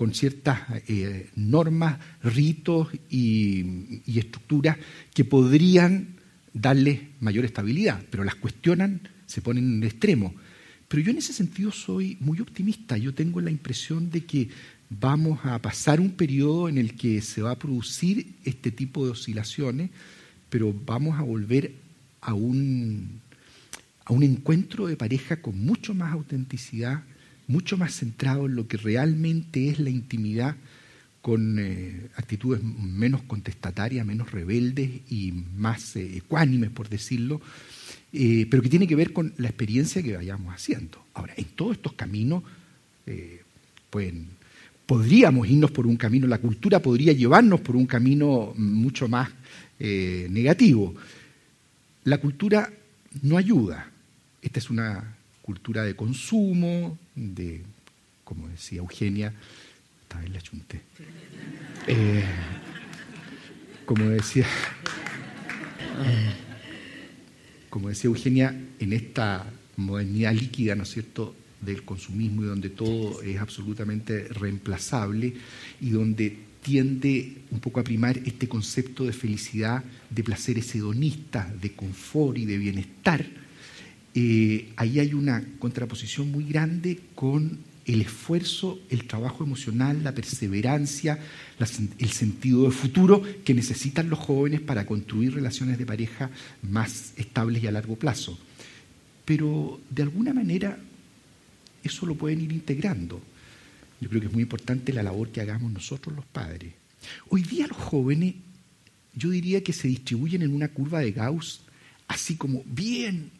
con ciertas eh, normas, ritos y, estructuras que podrían darles mayor estabilidad, pero las cuestionan, se ponen en extremo. Pero yo en ese sentido soy muy optimista. Yo tengo la impresión de que vamos a pasar un periodo en el que se va a producir este tipo de oscilaciones, pero vamos a volver a un, a un encuentro de pareja con mucho más autenticidad, mucho más centrado en lo que realmente es la intimidad, con eh, actitudes menos contestatarias, menos rebeldes y más eh, ecuánimes, por decirlo, eh, pero que tiene que ver con la experiencia que vayamos haciendo. Ahora, en todos estos caminos pueden, podríamos irnos por un camino, la cultura podría llevarnos por un camino mucho más negativo. La cultura no ayuda. Esta es una cultura de consumo, de, como decía Eugenia, esta vez la chunté. Eh, como decía, como decía Eugenia, en esta modernidad líquida, ¿no es cierto?, del consumismo y donde todo es absolutamente reemplazable y donde tiende un poco a primar este concepto de felicidad, de placeres hedonistas, de confort y de bienestar, ahí hay una contraposición muy grande con el esfuerzo, el trabajo emocional, la perseverancia, el sentido de futuro que necesitan los jóvenes para construir relaciones de pareja más estables y a largo plazo. Pero de alguna manera eso lo pueden ir integrando. Yo creo que es muy importante la labor que hagamos nosotros los padres. Hoy día los jóvenes, yo diría que se distribuyen en una curva de Gauss, así como bien,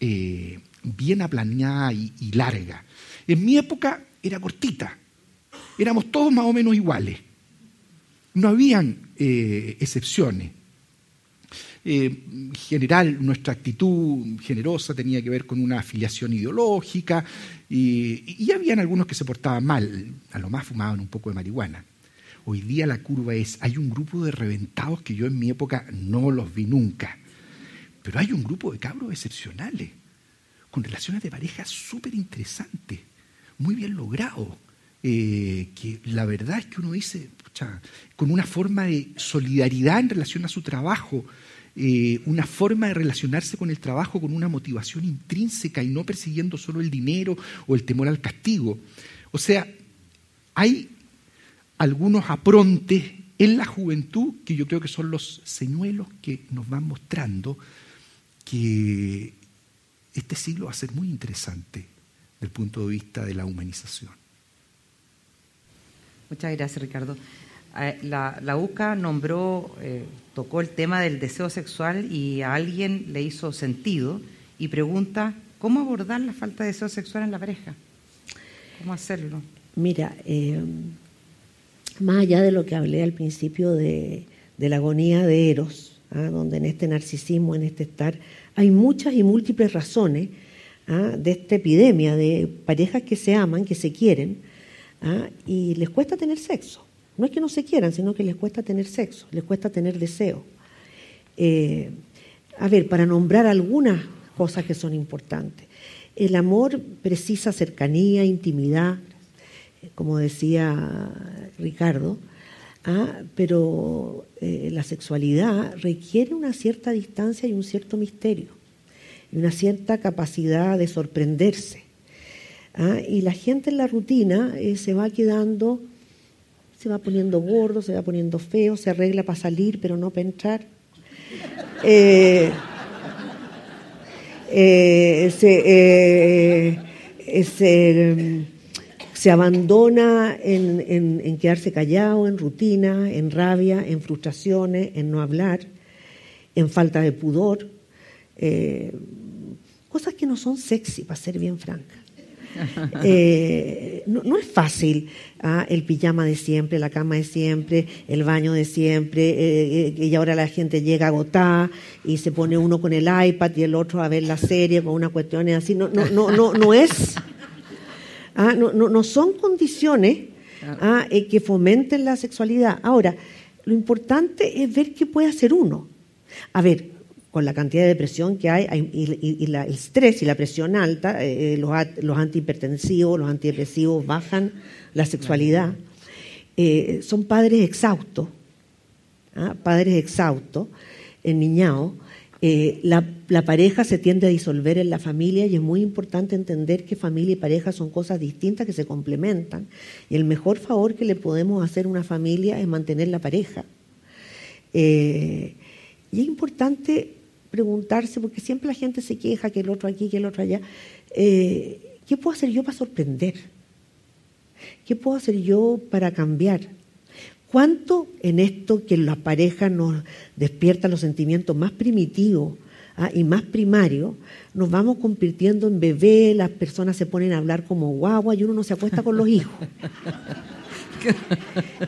eh, bien aplaneada y larga. En mi época era cortita, éramos todos más o menos iguales, no habían eh, excepciones. Eh, en general, nuestra actitud generosa tenía que ver con una afiliación ideológica y, y habían algunos que se portaban mal, a lo más fumaban un poco de marihuana. Hoy día la curva es, hay un grupo de reventados que yo en mi época no los vi nunca, pero hay un grupo de cabros excepcionales, con relaciones de pareja súper interesantes muy bien logrado. Eh, que la verdad es que uno dice, con una forma de solidaridad en relación a su trabajo, eh, una forma de relacionarse con el trabajo con una motivación intrínseca y no persiguiendo solo el dinero o el temor al castigo. O sea, hay algunos aprontes en la juventud que yo creo que son los señuelos que nos van mostrando que este siglo va a ser muy interesante del punto de vista de la humanización. Muchas gracias, Ricardo. Eh, la, UCA nombró, eh, tocó el tema del deseo sexual y a alguien le hizo sentido y pregunta, ¿cómo abordar la falta de deseo sexual en la pareja? ¿Cómo hacerlo? Mira, eh, más allá de lo que hablé al principio de, la agonía de Eros, ¿ah? donde en este narcisismo, en este estar, hay muchas y múltiples razones ¿ah? de esta epidemia de parejas que se aman, que se quieren, ¿ah? y les cuesta tener sexo. No es que no se quieran, sino que les cuesta tener sexo, les cuesta tener deseo. Eh, a ver, para nombrar algunas cosas que son importantes. El amor precisa cercanía, intimidad, como decía Ricardo, ¿ah? pero eh, la sexualidad requiere una cierta distancia y un cierto misterio y una cierta capacidad de sorprenderse. ¿ah? Y la gente en la rutina eh, se va quedando, se va poniendo gordo, se va poniendo feo, se arregla para salir, pero no para entrar. Eh, eh, se, abandona en, en, quedarse callado, en rutina, en rabia, en frustraciones, en no hablar, en falta de pudor. Eh, cosas que no son sexy, para ser bien franca. Eh, no, es fácil ¿ah? el pijama de siempre, la cama de siempre, el baño de siempre, eh, y ahora la gente llega agotada y se pone uno con el iPad y el otro a ver la serie con una cuestión así. No, no, no, no, no es. ¿Ah? no, no, son condiciones ¿ah? que fomenten la sexualidad. Ahora, lo importante es ver qué puede hacer uno. A ver, con la cantidad de depresión que hay, y, el estrés y la presión alta, eh, los, los, antihipertensivos, los antidepresivos bajan la sexualidad. eh, son padres exhaustos, ¿ah? padres exhaustos, enniñados. Eh, la, pareja se tiende a disolver en la familia y es muy importante entender que familia y pareja son cosas distintas que se complementan. Y el mejor favor que le podemos hacer a una familia es mantener la pareja. Eh, y es importante preguntarse, porque siempre la gente se queja que el otro aquí, que el otro allá, eh, ¿qué puedo hacer yo para sorprender? ¿Qué puedo hacer yo para cambiar? ¿Cuánto en esto que la pareja nos despierta los sentimientos más primitivos ah, y más primarios, nos vamos convirtiendo en bebé, las personas se ponen a hablar como guagua y uno no se acuesta con los hijos?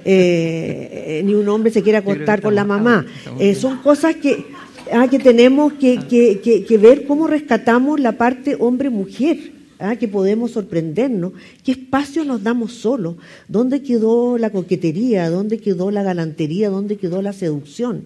Eh, ni un hombre se quiere acostar con la mamá. Eh, son cosas que, ah, que tenemos que, que, ver cómo rescatamos la parte hombre-mujer. Ah, que podemos sorprendernos, qué espacio nos damos solos, dónde quedó la coquetería, dónde quedó la galantería, dónde quedó la seducción.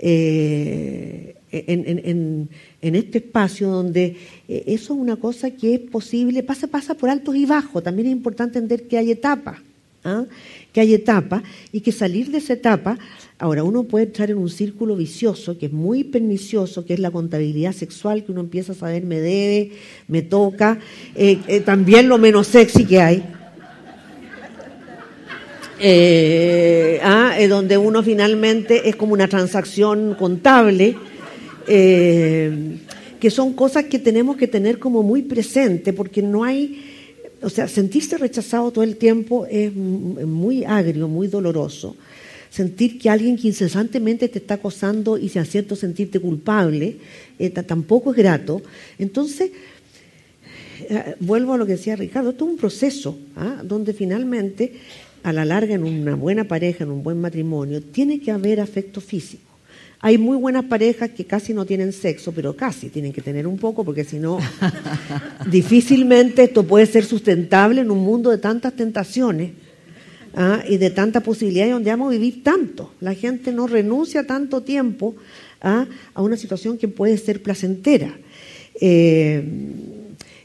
Eh, en, este espacio donde eso es una cosa que es posible, pasa, pasa por altos y bajos, también es importante entender que hay etapas. ¿Ah? que hay etapas y que salir de esa etapa, ahora uno puede entrar en un círculo vicioso que es muy pernicioso, que es la contabilidad sexual, que uno empieza a saber me debe, me toca, eh, eh, también lo menos sexy que hay. Eh, ¿ah? donde uno finalmente es como una transacción contable, que son cosas que tenemos que tener como muy presente, porque no hay o sea, sentirse rechazado todo el tiempo es muy agrio, muy doloroso. Sentir que alguien que incesantemente te está acosando y se cierto sentirte culpable, eh, tampoco es grato. Entonces, eh, vuelvo a lo que decía Ricardo, esto es un proceso ¿ah? donde finalmente, a la larga, en una buena pareja, en un buen matrimonio, tiene que haber afecto físico. Hay muy buenas parejas que casi no tienen sexo, pero casi tienen que tener un poco, porque si no, difícilmente esto puede ser sustentable en un mundo de tantas tentaciones ¿ah? y de tantas posibilidades donde vamos a vivir tanto. La gente no renuncia tanto tiempo ¿ah? a una situación que puede ser placentera. Eh,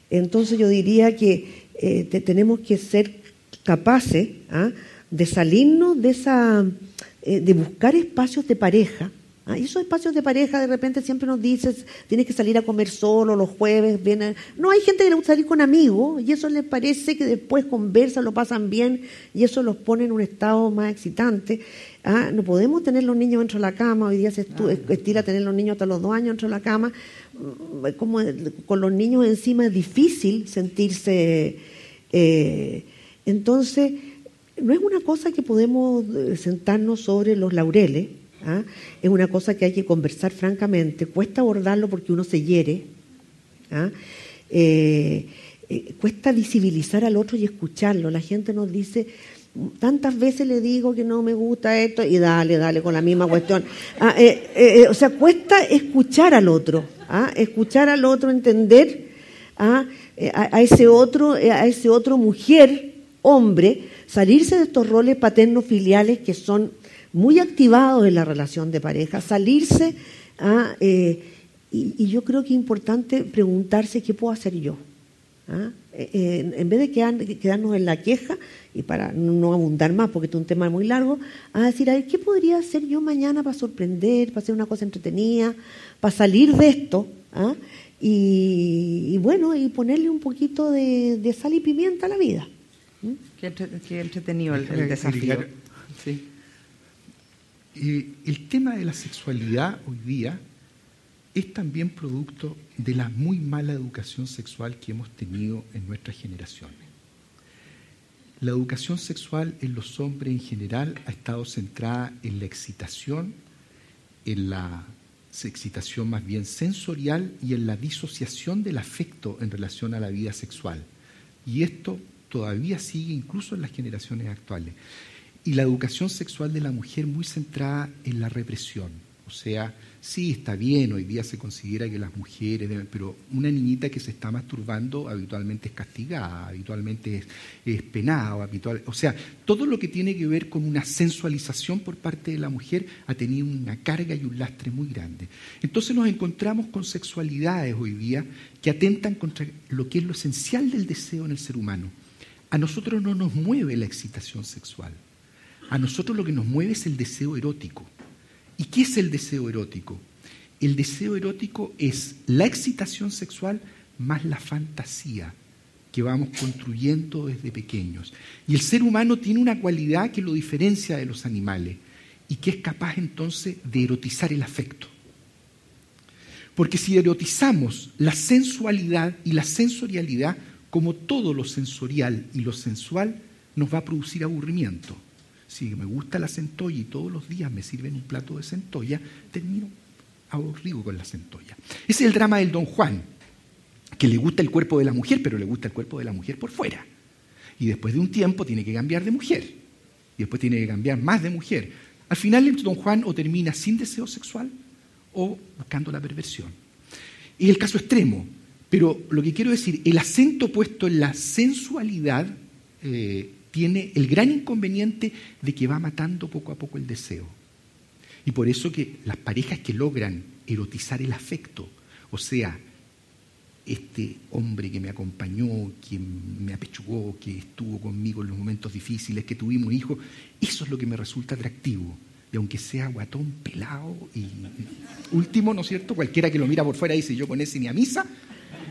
entonces yo diría que eh, tenemos que ser capaces ¿ah? de salirnos de esa, eh, de buscar espacios de pareja Ah, y esos espacios de pareja de repente siempre nos dices, tienes que salir a comer solo los jueves, viene... No, hay gente que le gusta salir con amigos y eso les parece que después conversan, lo pasan bien y eso los pone en un estado más excitante. Ah, no podemos tener los niños dentro de la cama, hoy día se estira tener los niños hasta los dos años dentro de la cama. Mm, como con los niños encima es difícil sentirse... Eh, entonces, no es una cosa que podemos eh, sentarnos sobre los laureles ¿ah? Es una cosa que hay que conversar francamente. Cuesta abordarlo porque uno se hiere. ¿ah? Eh, eh, cuesta visibilizar al otro y escucharlo. La gente nos dice, tantas veces le digo que no me gusta esto y dale, dale con la misma cuestión. Ah, eh, o sea, cuesta escuchar al otro, escuchar al otro, entender a, ese otro, a ese otro mujer, hombre, salirse de estos roles paternos filiales que son muy activados en la relación de pareja, salirse a... Eh, y, yo creo que es importante preguntarse qué puedo hacer yo. ¿Ah? Eh, en vez de quedarnos en la queja, y para no abundar más, porque es un tema muy largo, a decir, a ver, ¿qué podría hacer yo mañana para sorprender, para hacer una cosa entretenida, para salir de esto? ¿Ah? Y, bueno, y ponerle un poquito de, sal y pimienta a la vida. ¿Mm? Qué, entretenido el, el desafío. Sí. El tema de la sexualidad hoy día es también producto de la muy mala educación sexual que hemos tenido en nuestras generaciones. La educación sexual en los hombres en general ha estado centrada en la excitación, en la excitación más bien sensorial y en la disociación del afecto en relación a la vida sexual. Y esto todavía sigue incluso en las generaciones actuales y la educación sexual de la mujer muy centrada en la represión. O sea, sí, está bien, hoy día se considera que las mujeres pero una niñita que se está masturbando habitualmente es castigada, habitualmente es, penada, habitual, o sea, todo lo que tiene que ver con una sensualización por parte de la mujer ha tenido una carga y un lastre muy grande. Entonces nos encontramos con sexualidades hoy día que atentan contra lo que es lo esencial del deseo en el ser humano. A nosotros no nos mueve la excitación sexual A nosotros lo que nos mueve es el deseo erótico. ¿Y qué es el deseo erótico? El deseo erótico es la excitación sexual más la fantasía que vamos construyendo desde pequeños. Y el ser humano tiene una cualidad que lo diferencia de los animales y que es capaz entonces de erotizar el afecto. Porque si erotizamos la sensualidad y la sensorialidad, como todo lo sensorial y lo sensual, nos va a producir aburrimiento. Si me gusta la centolla y todos los días me sirven un plato de centolla, termino aburrido con la centolla. Ese es el drama del don Juan que le gusta el cuerpo de la mujer, pero le gusta el cuerpo de la mujer por fuera. Y después de un tiempo tiene que cambiar de mujer. Y después tiene que cambiar más de mujer. Al final el don Juan o termina sin deseo sexual o buscando la perversión. Es el caso extremo. Pero lo que quiero decir, el acento puesto en la sensualidad eh, tiene el gran inconveniente de que va matando poco a poco el deseo. Y por eso que las parejas que logran erotizar el afecto, o sea, este hombre que me acompañó, quien me apechugó, que estuvo conmigo en los momentos difíciles, que tuvimos hijos, eso es lo que me resulta atractivo. Y aunque sea guatón, pelado y último, ¿no es cierto? Cualquiera que lo mira por fuera dice, yo con ese ni a misa,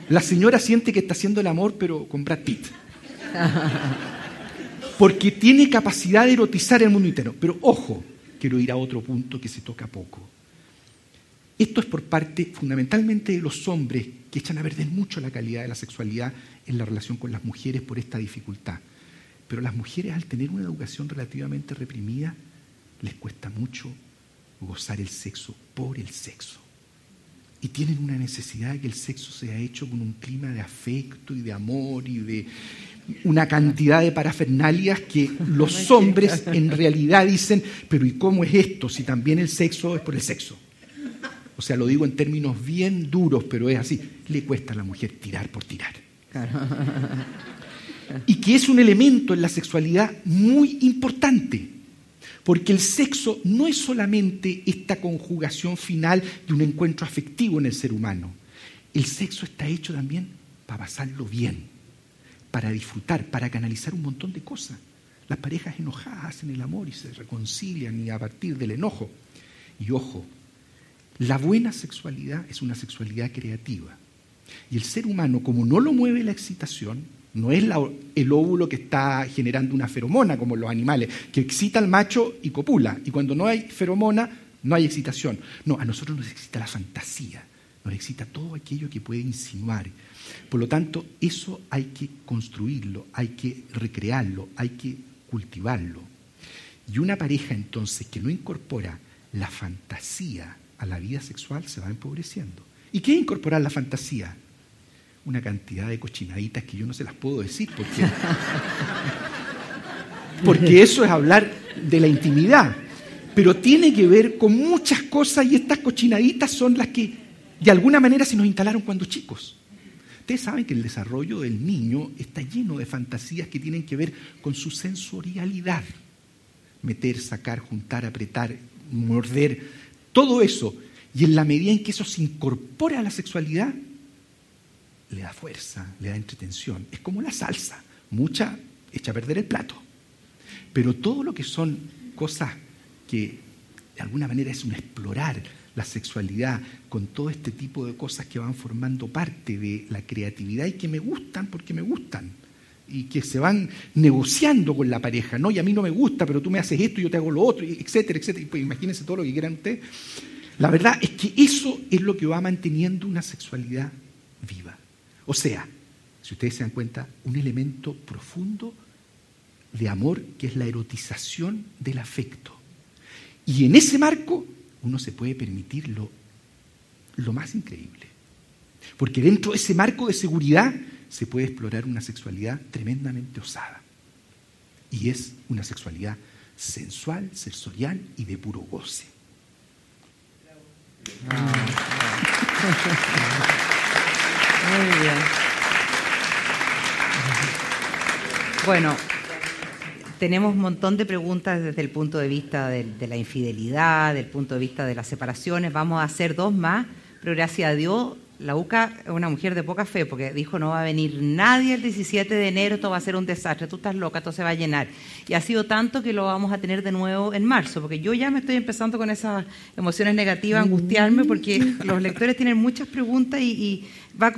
la señora siente que está haciendo el amor, pero con Brad Pitt. Porque tiene capacidad de erotizar el mundo entero. Pero ojo, quiero ir a otro punto que se toca poco. Esto es por parte fundamentalmente de los hombres que echan a perder mucho la calidad de la sexualidad en la relación con las mujeres por esta dificultad. Pero las mujeres al tener una educación relativamente reprimida, les cuesta mucho gozar el sexo por el sexo. Y tienen una necesidad de que el sexo sea hecho con un clima de afecto y de amor y de una cantidad de parafernalias que los hombres en realidad dicen, pero ¿y cómo es esto si también el sexo es por el sexo? o sea, lo digo en términos bien duros, pero es así, le cuesta a la mujer tirar por tirar. Y que es un elemento en la sexualidad muy importante, porque el sexo no es solamente esta conjugación final de un encuentro afectivo en el ser humano, el sexo está hecho también para pasarlo bien, para disfrutar, para canalizar un montón de cosas. Las parejas enojadas hacen el amor y se reconcilian y a partir del enojo. Y ojo, la buena sexualidad es una sexualidad creativa. Y el ser humano, como no lo mueve la excitación, no es el óvulo que está generando una feromona como los animales, que excita al macho y copula. Y cuando no hay feromona, no hay excitación. No, a nosotros nos excita la fantasía, nos excita todo aquello que puede insinuar. Por lo tanto, eso hay que construirlo, hay que recrearlo, hay que cultivarlo. Y una pareja entonces que no incorpora la fantasía a la vida sexual se va empobreciendo. ¿Y qué es incorporar la fantasía? Una cantidad de cochinaditas que yo no se las puedo decir porque, porque eso es hablar de la intimidad. Pero tiene que ver con muchas cosas y estas cochinaditas son las que de alguna manera se nos instalaron cuando chicos. Ustedes saben que el desarrollo del niño está lleno de fantasías que tienen que ver con su sensorialidad. Meter, sacar, juntar, apretar, morder, todo eso. Y en la medida en que eso se incorpora a la sexualidad, le da fuerza, le da entretención. Es como la salsa, mucha echa a perder el plato. Pero todo lo que son cosas que de alguna manera es un explorar la sexualidad con todo este tipo de cosas que van formando parte de la creatividad y que me gustan porque me gustan y que se van negociando con la pareja, ¿no? Y a mí no me gusta, pero tú me haces esto y yo te hago lo otro, etcétera, etcétera. Pues imagínense todo lo que quieran ustedes. La verdad es que eso es lo que va manteniendo una sexualidad viva. O sea, si ustedes se dan cuenta, un elemento profundo de amor que es la erotización del afecto. Y en ese marco uno se puede permitir lo, lo más increíble. Porque dentro de ese marco de seguridad se puede explorar una sexualidad tremendamente osada. Y es una sexualidad sensual, sensorial y de puro goce. Muy bien. Bueno, tenemos un montón de preguntas desde el punto de vista de, de, la infidelidad, del punto de vista de las separaciones. Vamos a hacer dos más, pero gracias a Dios la UCA es una mujer de poca fe porque dijo no va a venir nadie el 17 de enero, esto va a ser un desastre, tú estás loca, esto se va a llenar. Y ha sido tanto que lo vamos a tener de nuevo en marzo, porque yo ya me estoy empezando con esas emociones negativas, a angustiarme, porque los lectores tienen muchas preguntas y,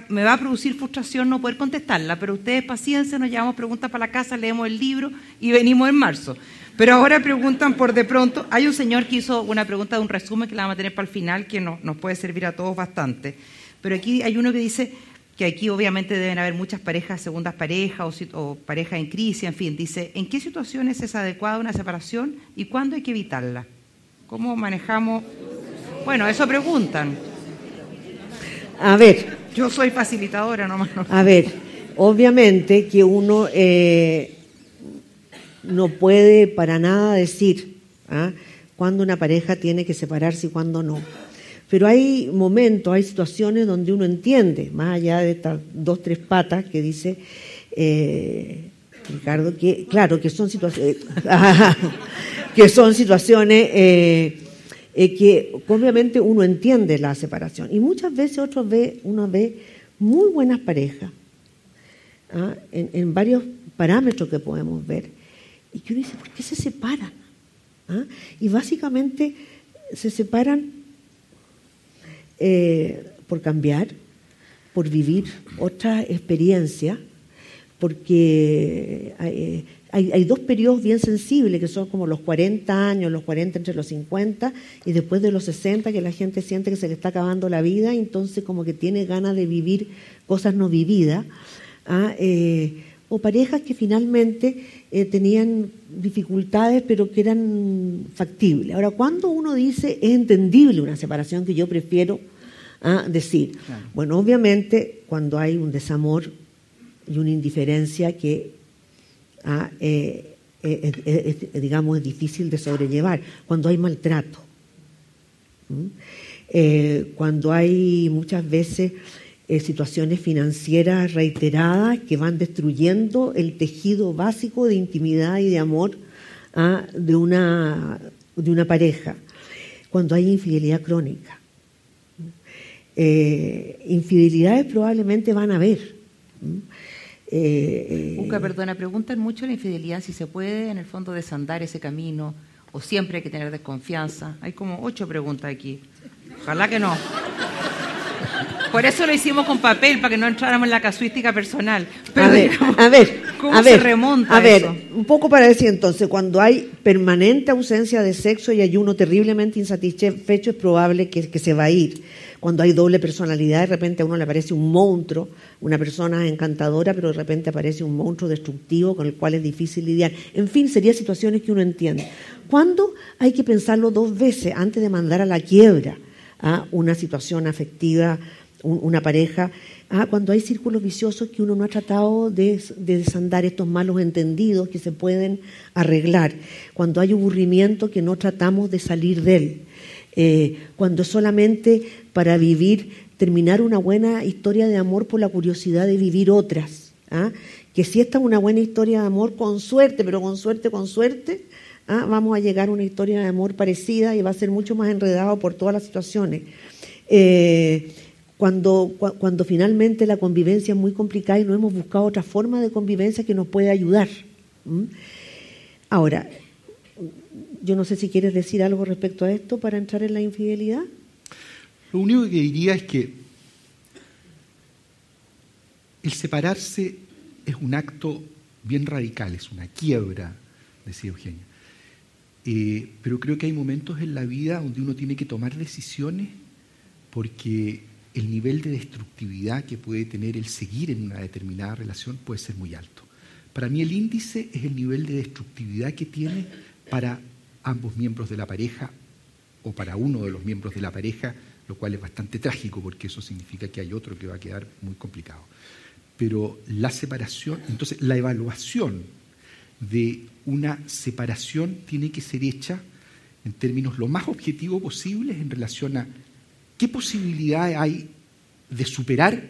me va a producir frustración no poder contestarlas, pero ustedes paciencia, nos llevamos preguntas para la casa, leemos el libro y venimos en marzo. Pero ahora preguntan por de pronto, hay un señor que hizo una pregunta de un resumen que la vamos a tener para el final, que nos puede servir a todos bastante. Pero aquí hay uno que dice que aquí obviamente deben haber muchas parejas, segundas parejas o, parejas en crisis, en fin, dice, ¿en qué situaciones es adecuada una separación y cuándo hay que evitarla? ¿Cómo manejamos? Bueno, eso preguntan. A ver. Yo soy facilitadora nomás. A ver, obviamente que uno eh, no puede para nada decir ¿ah? cuándo una pareja tiene que separarse y cuándo no. Pero hay momentos, hay situaciones donde uno entiende, más allá de estas dos, tres patas que dice eh, Ricardo, que claro, que son situaciones, que son situaciones eh, eh, que obviamente uno entiende la separación. Y muchas veces otros ve, uno ve muy buenas parejas, ¿ah? en, varios parámetros que podemos ver, y que uno dice, ¿por qué se separan? ¿Ah? Y básicamente se separan eh, por cambiar, por vivir otra experiencia, porque hay, hay, dos periodos bien sensibles, que son como los 40 años, los 40 entre los 50, y después de los 60, que la gente siente que se le está acabando la vida, entonces como que tiene ganas de vivir cosas no vividas. ¿ah? Eh, o parejas que finalmente eh, tenían dificultades pero que eran factibles. Ahora, cuando uno dice es entendible una separación que yo prefiero a decir, bueno, obviamente cuando hay un desamor y una indiferencia que ah, eh, eh, digamos es difícil de sobrellevar, cuando hay maltrato, cuando hay muchas veces eh, situaciones financieras reiteradas que van destruyendo el tejido básico de intimidad y de amor ah, de, una, de una pareja. Cuando hay infidelidad crónica. Eh, infidelidades probablemente van a haber. Eh, eh perdona, preguntan mucho la infidelidad, si se puede en el fondo desandar ese camino o siempre hay que tener desconfianza. Hay como ocho preguntas aquí. Ojalá que no. Por eso lo hicimos con papel, para que no entráramos en la casuística personal. a ver, a ver, ¿cómo se remonta a ver, un poco para decir entonces, cuando hay permanente ausencia de sexo y hay uno terriblemente insatisfecho, es probable que, que se va a ir. Cuando hay doble personalidad, de repente a uno le aparece un monstruo, una persona encantadora, pero de repente aparece un monstruo destructivo con el cual es difícil lidiar. En fin, serían situaciones que uno entiende. ¿Cuándo hay que pensarlo dos veces antes de mandar a la quiebra a una situación afectiva una pareja, ah, cuando hay círculos viciosos que uno no ha tratado de, desandar estos malos entendidos que se pueden arreglar, cuando hay aburrimiento que no tratamos de salir de él, eh, cuando solamente para vivir, terminar una buena historia de amor por la curiosidad de vivir otras, ah, que si esta es una buena historia de amor, con suerte, pero con suerte, con suerte, ah, vamos a llegar a una historia de amor parecida y va a ser mucho más enredado por todas las situaciones. Eh, cuando, cuando finalmente la convivencia es muy complicada y no hemos buscado otra forma de convivencia que nos pueda ayudar. Ahora, yo no sé si quieres decir algo respecto a esto para entrar en la infidelidad. Lo único que diría es que el separarse es un acto bien radical, es una quiebra, decía Eugenia. Eh, pero creo que hay momentos en la vida donde uno tiene que tomar decisiones porque el nivel de destructividad que puede tener el seguir en una determinada relación puede ser muy alto. Para mí el índice es el nivel de destructividad que tiene para ambos miembros de la pareja o para uno de los miembros de la pareja, lo cual es bastante trágico porque eso significa que hay otro que va a quedar muy complicado. Pero la separación, entonces la evaluación de una separación tiene que ser hecha en términos lo más objetivo posibles en relación a ¿qué posibilidad hay de superar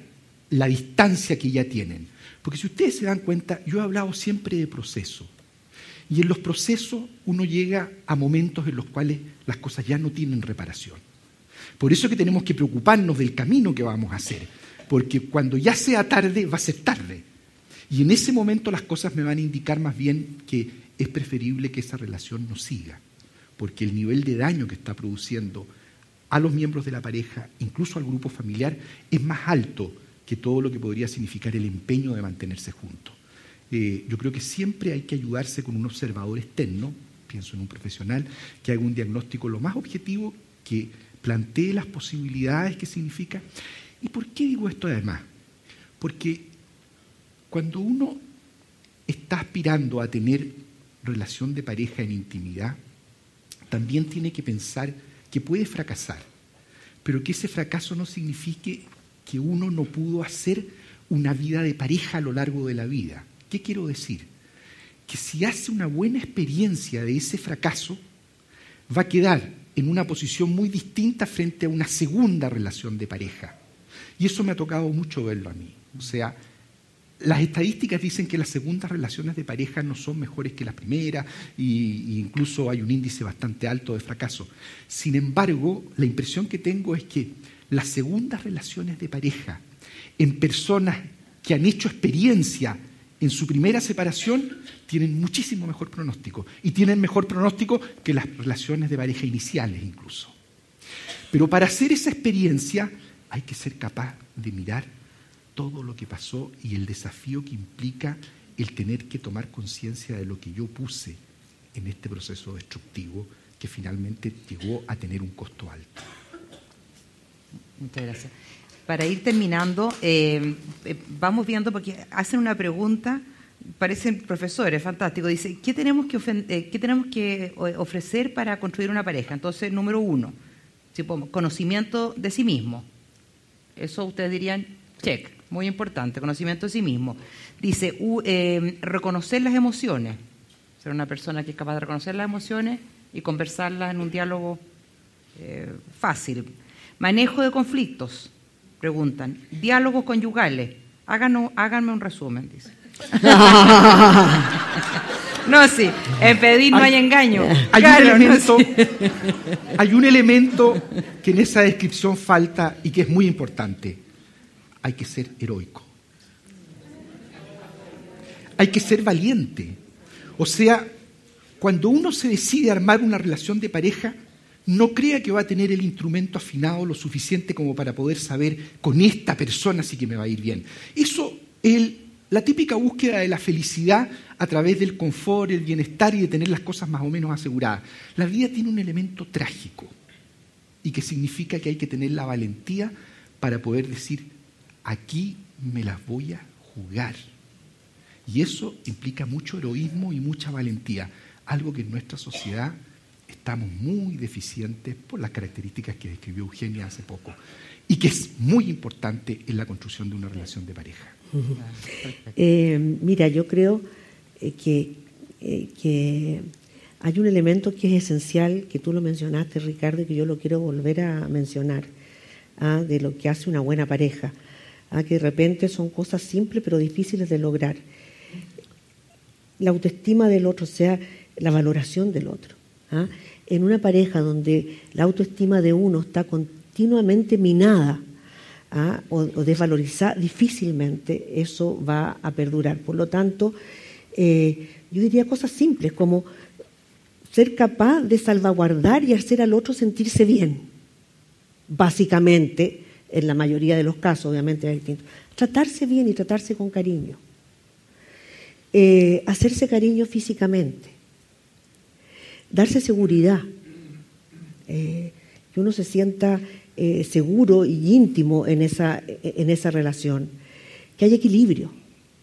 la distancia que ya tienen? Porque si ustedes se dan cuenta, yo he hablado siempre de proceso. Y en los procesos uno llega a momentos en los cuales las cosas ya no tienen reparación. Por eso es que tenemos que preocuparnos del camino que vamos a hacer, porque cuando ya sea tarde, va a ser tarde. Y en ese momento las cosas me van a indicar más bien que es preferible que esa relación no siga, porque el nivel de daño que está produciendo a los miembros de la pareja, incluso al grupo familiar, es más alto que todo lo que podría significar el empeño de mantenerse juntos. Eh, yo creo que siempre hay que ayudarse con un observador externo, pienso en un profesional, que haga un diagnóstico lo más objetivo, que plantee las posibilidades que significa. ¿Y por qué digo esto además? Porque cuando uno está aspirando a tener relación de pareja en intimidad, también tiene que pensar que puede fracasar, pero que ese fracaso no signifique que uno no pudo hacer una vida de pareja a lo largo de la vida. ¿Qué quiero decir? Que si hace una buena experiencia de ese fracaso, va a quedar en una posición muy distinta frente a una segunda relación de pareja. Y eso me ha tocado mucho verlo a mí. O sea, las estadísticas dicen que las segundas relaciones de pareja no son mejores que las primeras e incluso hay un índice bastante alto de fracaso. Sin embargo, la impresión que tengo es que las segundas relaciones de pareja en personas que han hecho experiencia en su primera separación tienen muchísimo mejor pronóstico y tienen mejor pronóstico que las relaciones de pareja iniciales incluso. Pero para hacer esa experiencia hay que ser capaz de mirar todo lo que pasó y el desafío que implica el tener que tomar conciencia de lo que yo puse en este proceso destructivo que finalmente llegó a tener un costo alto. Muchas gracias. Para ir terminando, eh, eh, vamos viendo, porque hacen una pregunta, parecen profesores, fantástico, dice, ¿qué tenemos que, eh, ¿qué tenemos que ofrecer para construir una pareja? Entonces, número uno, conocimiento de sí mismo. Eso ustedes dirían, check, muy importante, conocimiento de sí mismo. Dice, reconocer las emociones, ser una persona que es capaz de reconocer las emociones y conversarlas en un diálogo fácil Manejo de conflictos, preguntan. Diálogos conyugales. háganme un resumen, dice. no, sí, en pedir no hay, engaño. Hay, un elemento, hay un elemento que en esa descripción falta y que es muy importante. Hay que ser heroico. Hay que ser valiente. O sea, cuando uno se decide armar una relación de pareja, no crea que va a tener el instrumento afinado lo suficiente como para poder saber con esta persona sí que me va a ir bien. Eso es la típica búsqueda de la felicidad a través del confort, el bienestar y de tener las cosas más o menos aseguradas. La vida tiene un elemento trágico y que significa que hay que tener la valentía para poder decir, aquí me las voy a jugar. Y eso implica mucho heroísmo y mucha valentía, algo que en nuestra sociedad estamos muy deficientes por las características que describió Eugenia hace poco y que es muy importante en la construcción de una relación de pareja. Eh, mira, yo creo eh, que, eh, que hay un elemento que es esencial, que tú lo mencionaste, Ricardo, y que yo lo quiero volver a mencionar, ¿ah? de lo que hace una buena pareja, ¿ah? que de repente son cosas simples pero difíciles de lograr. La autoestima del otro, o sea, la valoración del otro. ¿ah? en una pareja donde la autoestima de uno está continuamente minada ¿ah? o, desvalorizada, difícilmente eso va a perdurar. Por lo tanto, eh, yo diría cosas simples como ser capaz de salvaguardar y hacer al otro sentirse bien, básicamente, en la mayoría de los casos, obviamente es distinto. Tratarse bien y tratarse con cariño. Eh, hacerse cariño físicamente darse seguridad, eh, que uno se sienta eh, seguro y íntimo en esa, en esa relación, que haya equilibrio.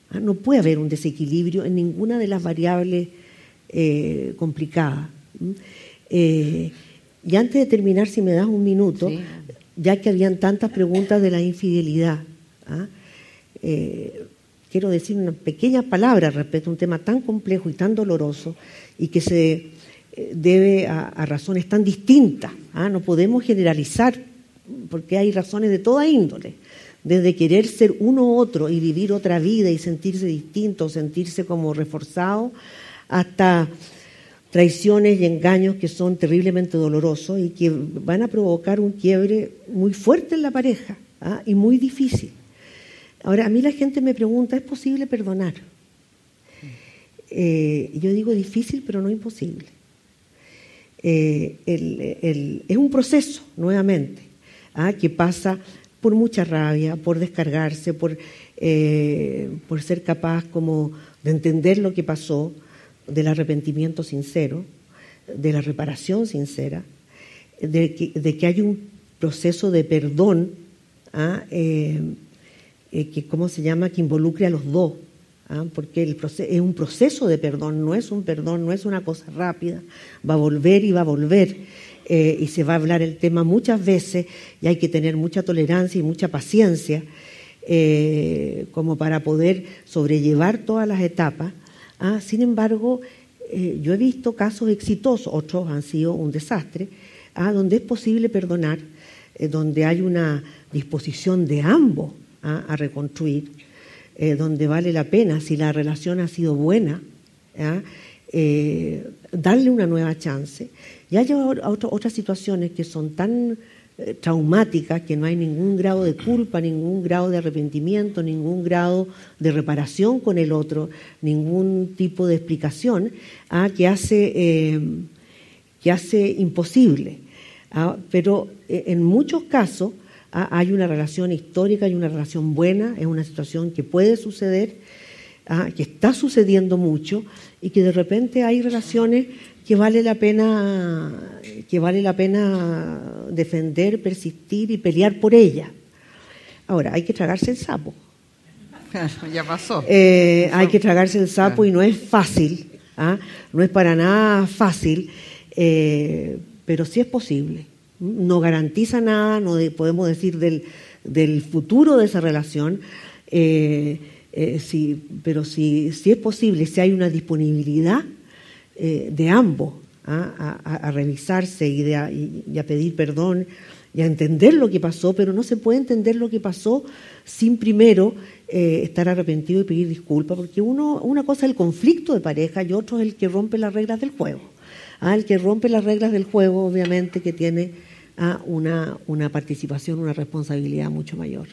¿ah? No puede haber un desequilibrio en ninguna de las variables complicadas. y antes de terminar, si me das un minuto, ya que habían tantas preguntas de la infidelidad, ¿ah? quiero decir una pequeña palabra respecto a un tema tan complejo y tan doloroso y que se debe a, razones tan distintas. ¿ah? No podemos generalizar porque hay razones de toda índole, desde querer ser uno u otro y vivir otra vida y sentirse distinto, sentirse como reforzado, hasta traiciones y engaños que son terriblemente dolorosos y que van a provocar un quiebre muy fuerte en la pareja ¿ah? y muy difícil. Ahora, a mí la gente me pregunta, ¿es posible perdonar? Eh, yo digo difícil, pero no imposible. Eh, es un proceso, nuevamente, ¿ah? que pasa por mucha rabia, por descargarse, por, eh, por ser capaz como de entender lo que pasó, del arrepentimiento sincero, de la reparación sincera, de que, de que hay un proceso de perdón, ¿ah? eh, eh, que, ¿cómo se llama?, que involucre a los dos, ¿ah? porque el es un proceso de perdón, no es un perdón, no es una cosa rápida, va a volver y va a volver. Eh, y se va a hablar el tema muchas veces y hay que tener mucha tolerancia y mucha paciencia como para poder sobrellevar todas las etapas Ah, sin embargo, eh, yo he visto casos exitosos, otros han sido un desastre, ah, donde es posible perdonar, eh, donde hay una disposición de ambos ah, a reconstruir, eh, donde vale la pena, si la relación ha sido buena, darle una nueva chance. Y hay otras situaciones que son tan eh, traumática, que no hay ningún grado de culpa, ningún grado de arrepentimiento, ningún grado de reparación con el otro, ningún tipo de explicación, ah, que, hace, eh, que hace imposible. Ah, pero eh, en muchos casos ah, hay una relación histórica, hay una relación buena, es una situación que puede suceder, que está sucediendo mucho y que de repente hay relaciones que vale la pena que vale la pena defender, persistir y pelear por ella. Ahora, hay que tragarse el sapo. ya pasó. Eh, hay que tragarse el sapo y no es fácil, ¿ah? no es para nada fácil, eh, pero sí es posible. No garantiza nada, no podemos decir del, del, futuro de esa relación, eh, sí, pero si, si es posible, si hay una disponibilidad eh, de ambos ¿ah? a, revisarse y, a, pedir perdón y a entender lo que pasó, pero no se puede entender lo que pasó sin primero eh, estar arrepentido y pedir disculpas, porque uno, una cosa es el conflicto de pareja y otro es el que rompe las reglas del juego. ¿ah? El que rompe las reglas del juego, obviamente, que tiene ¿ah? una, una participación, una responsabilidad mucho mayor.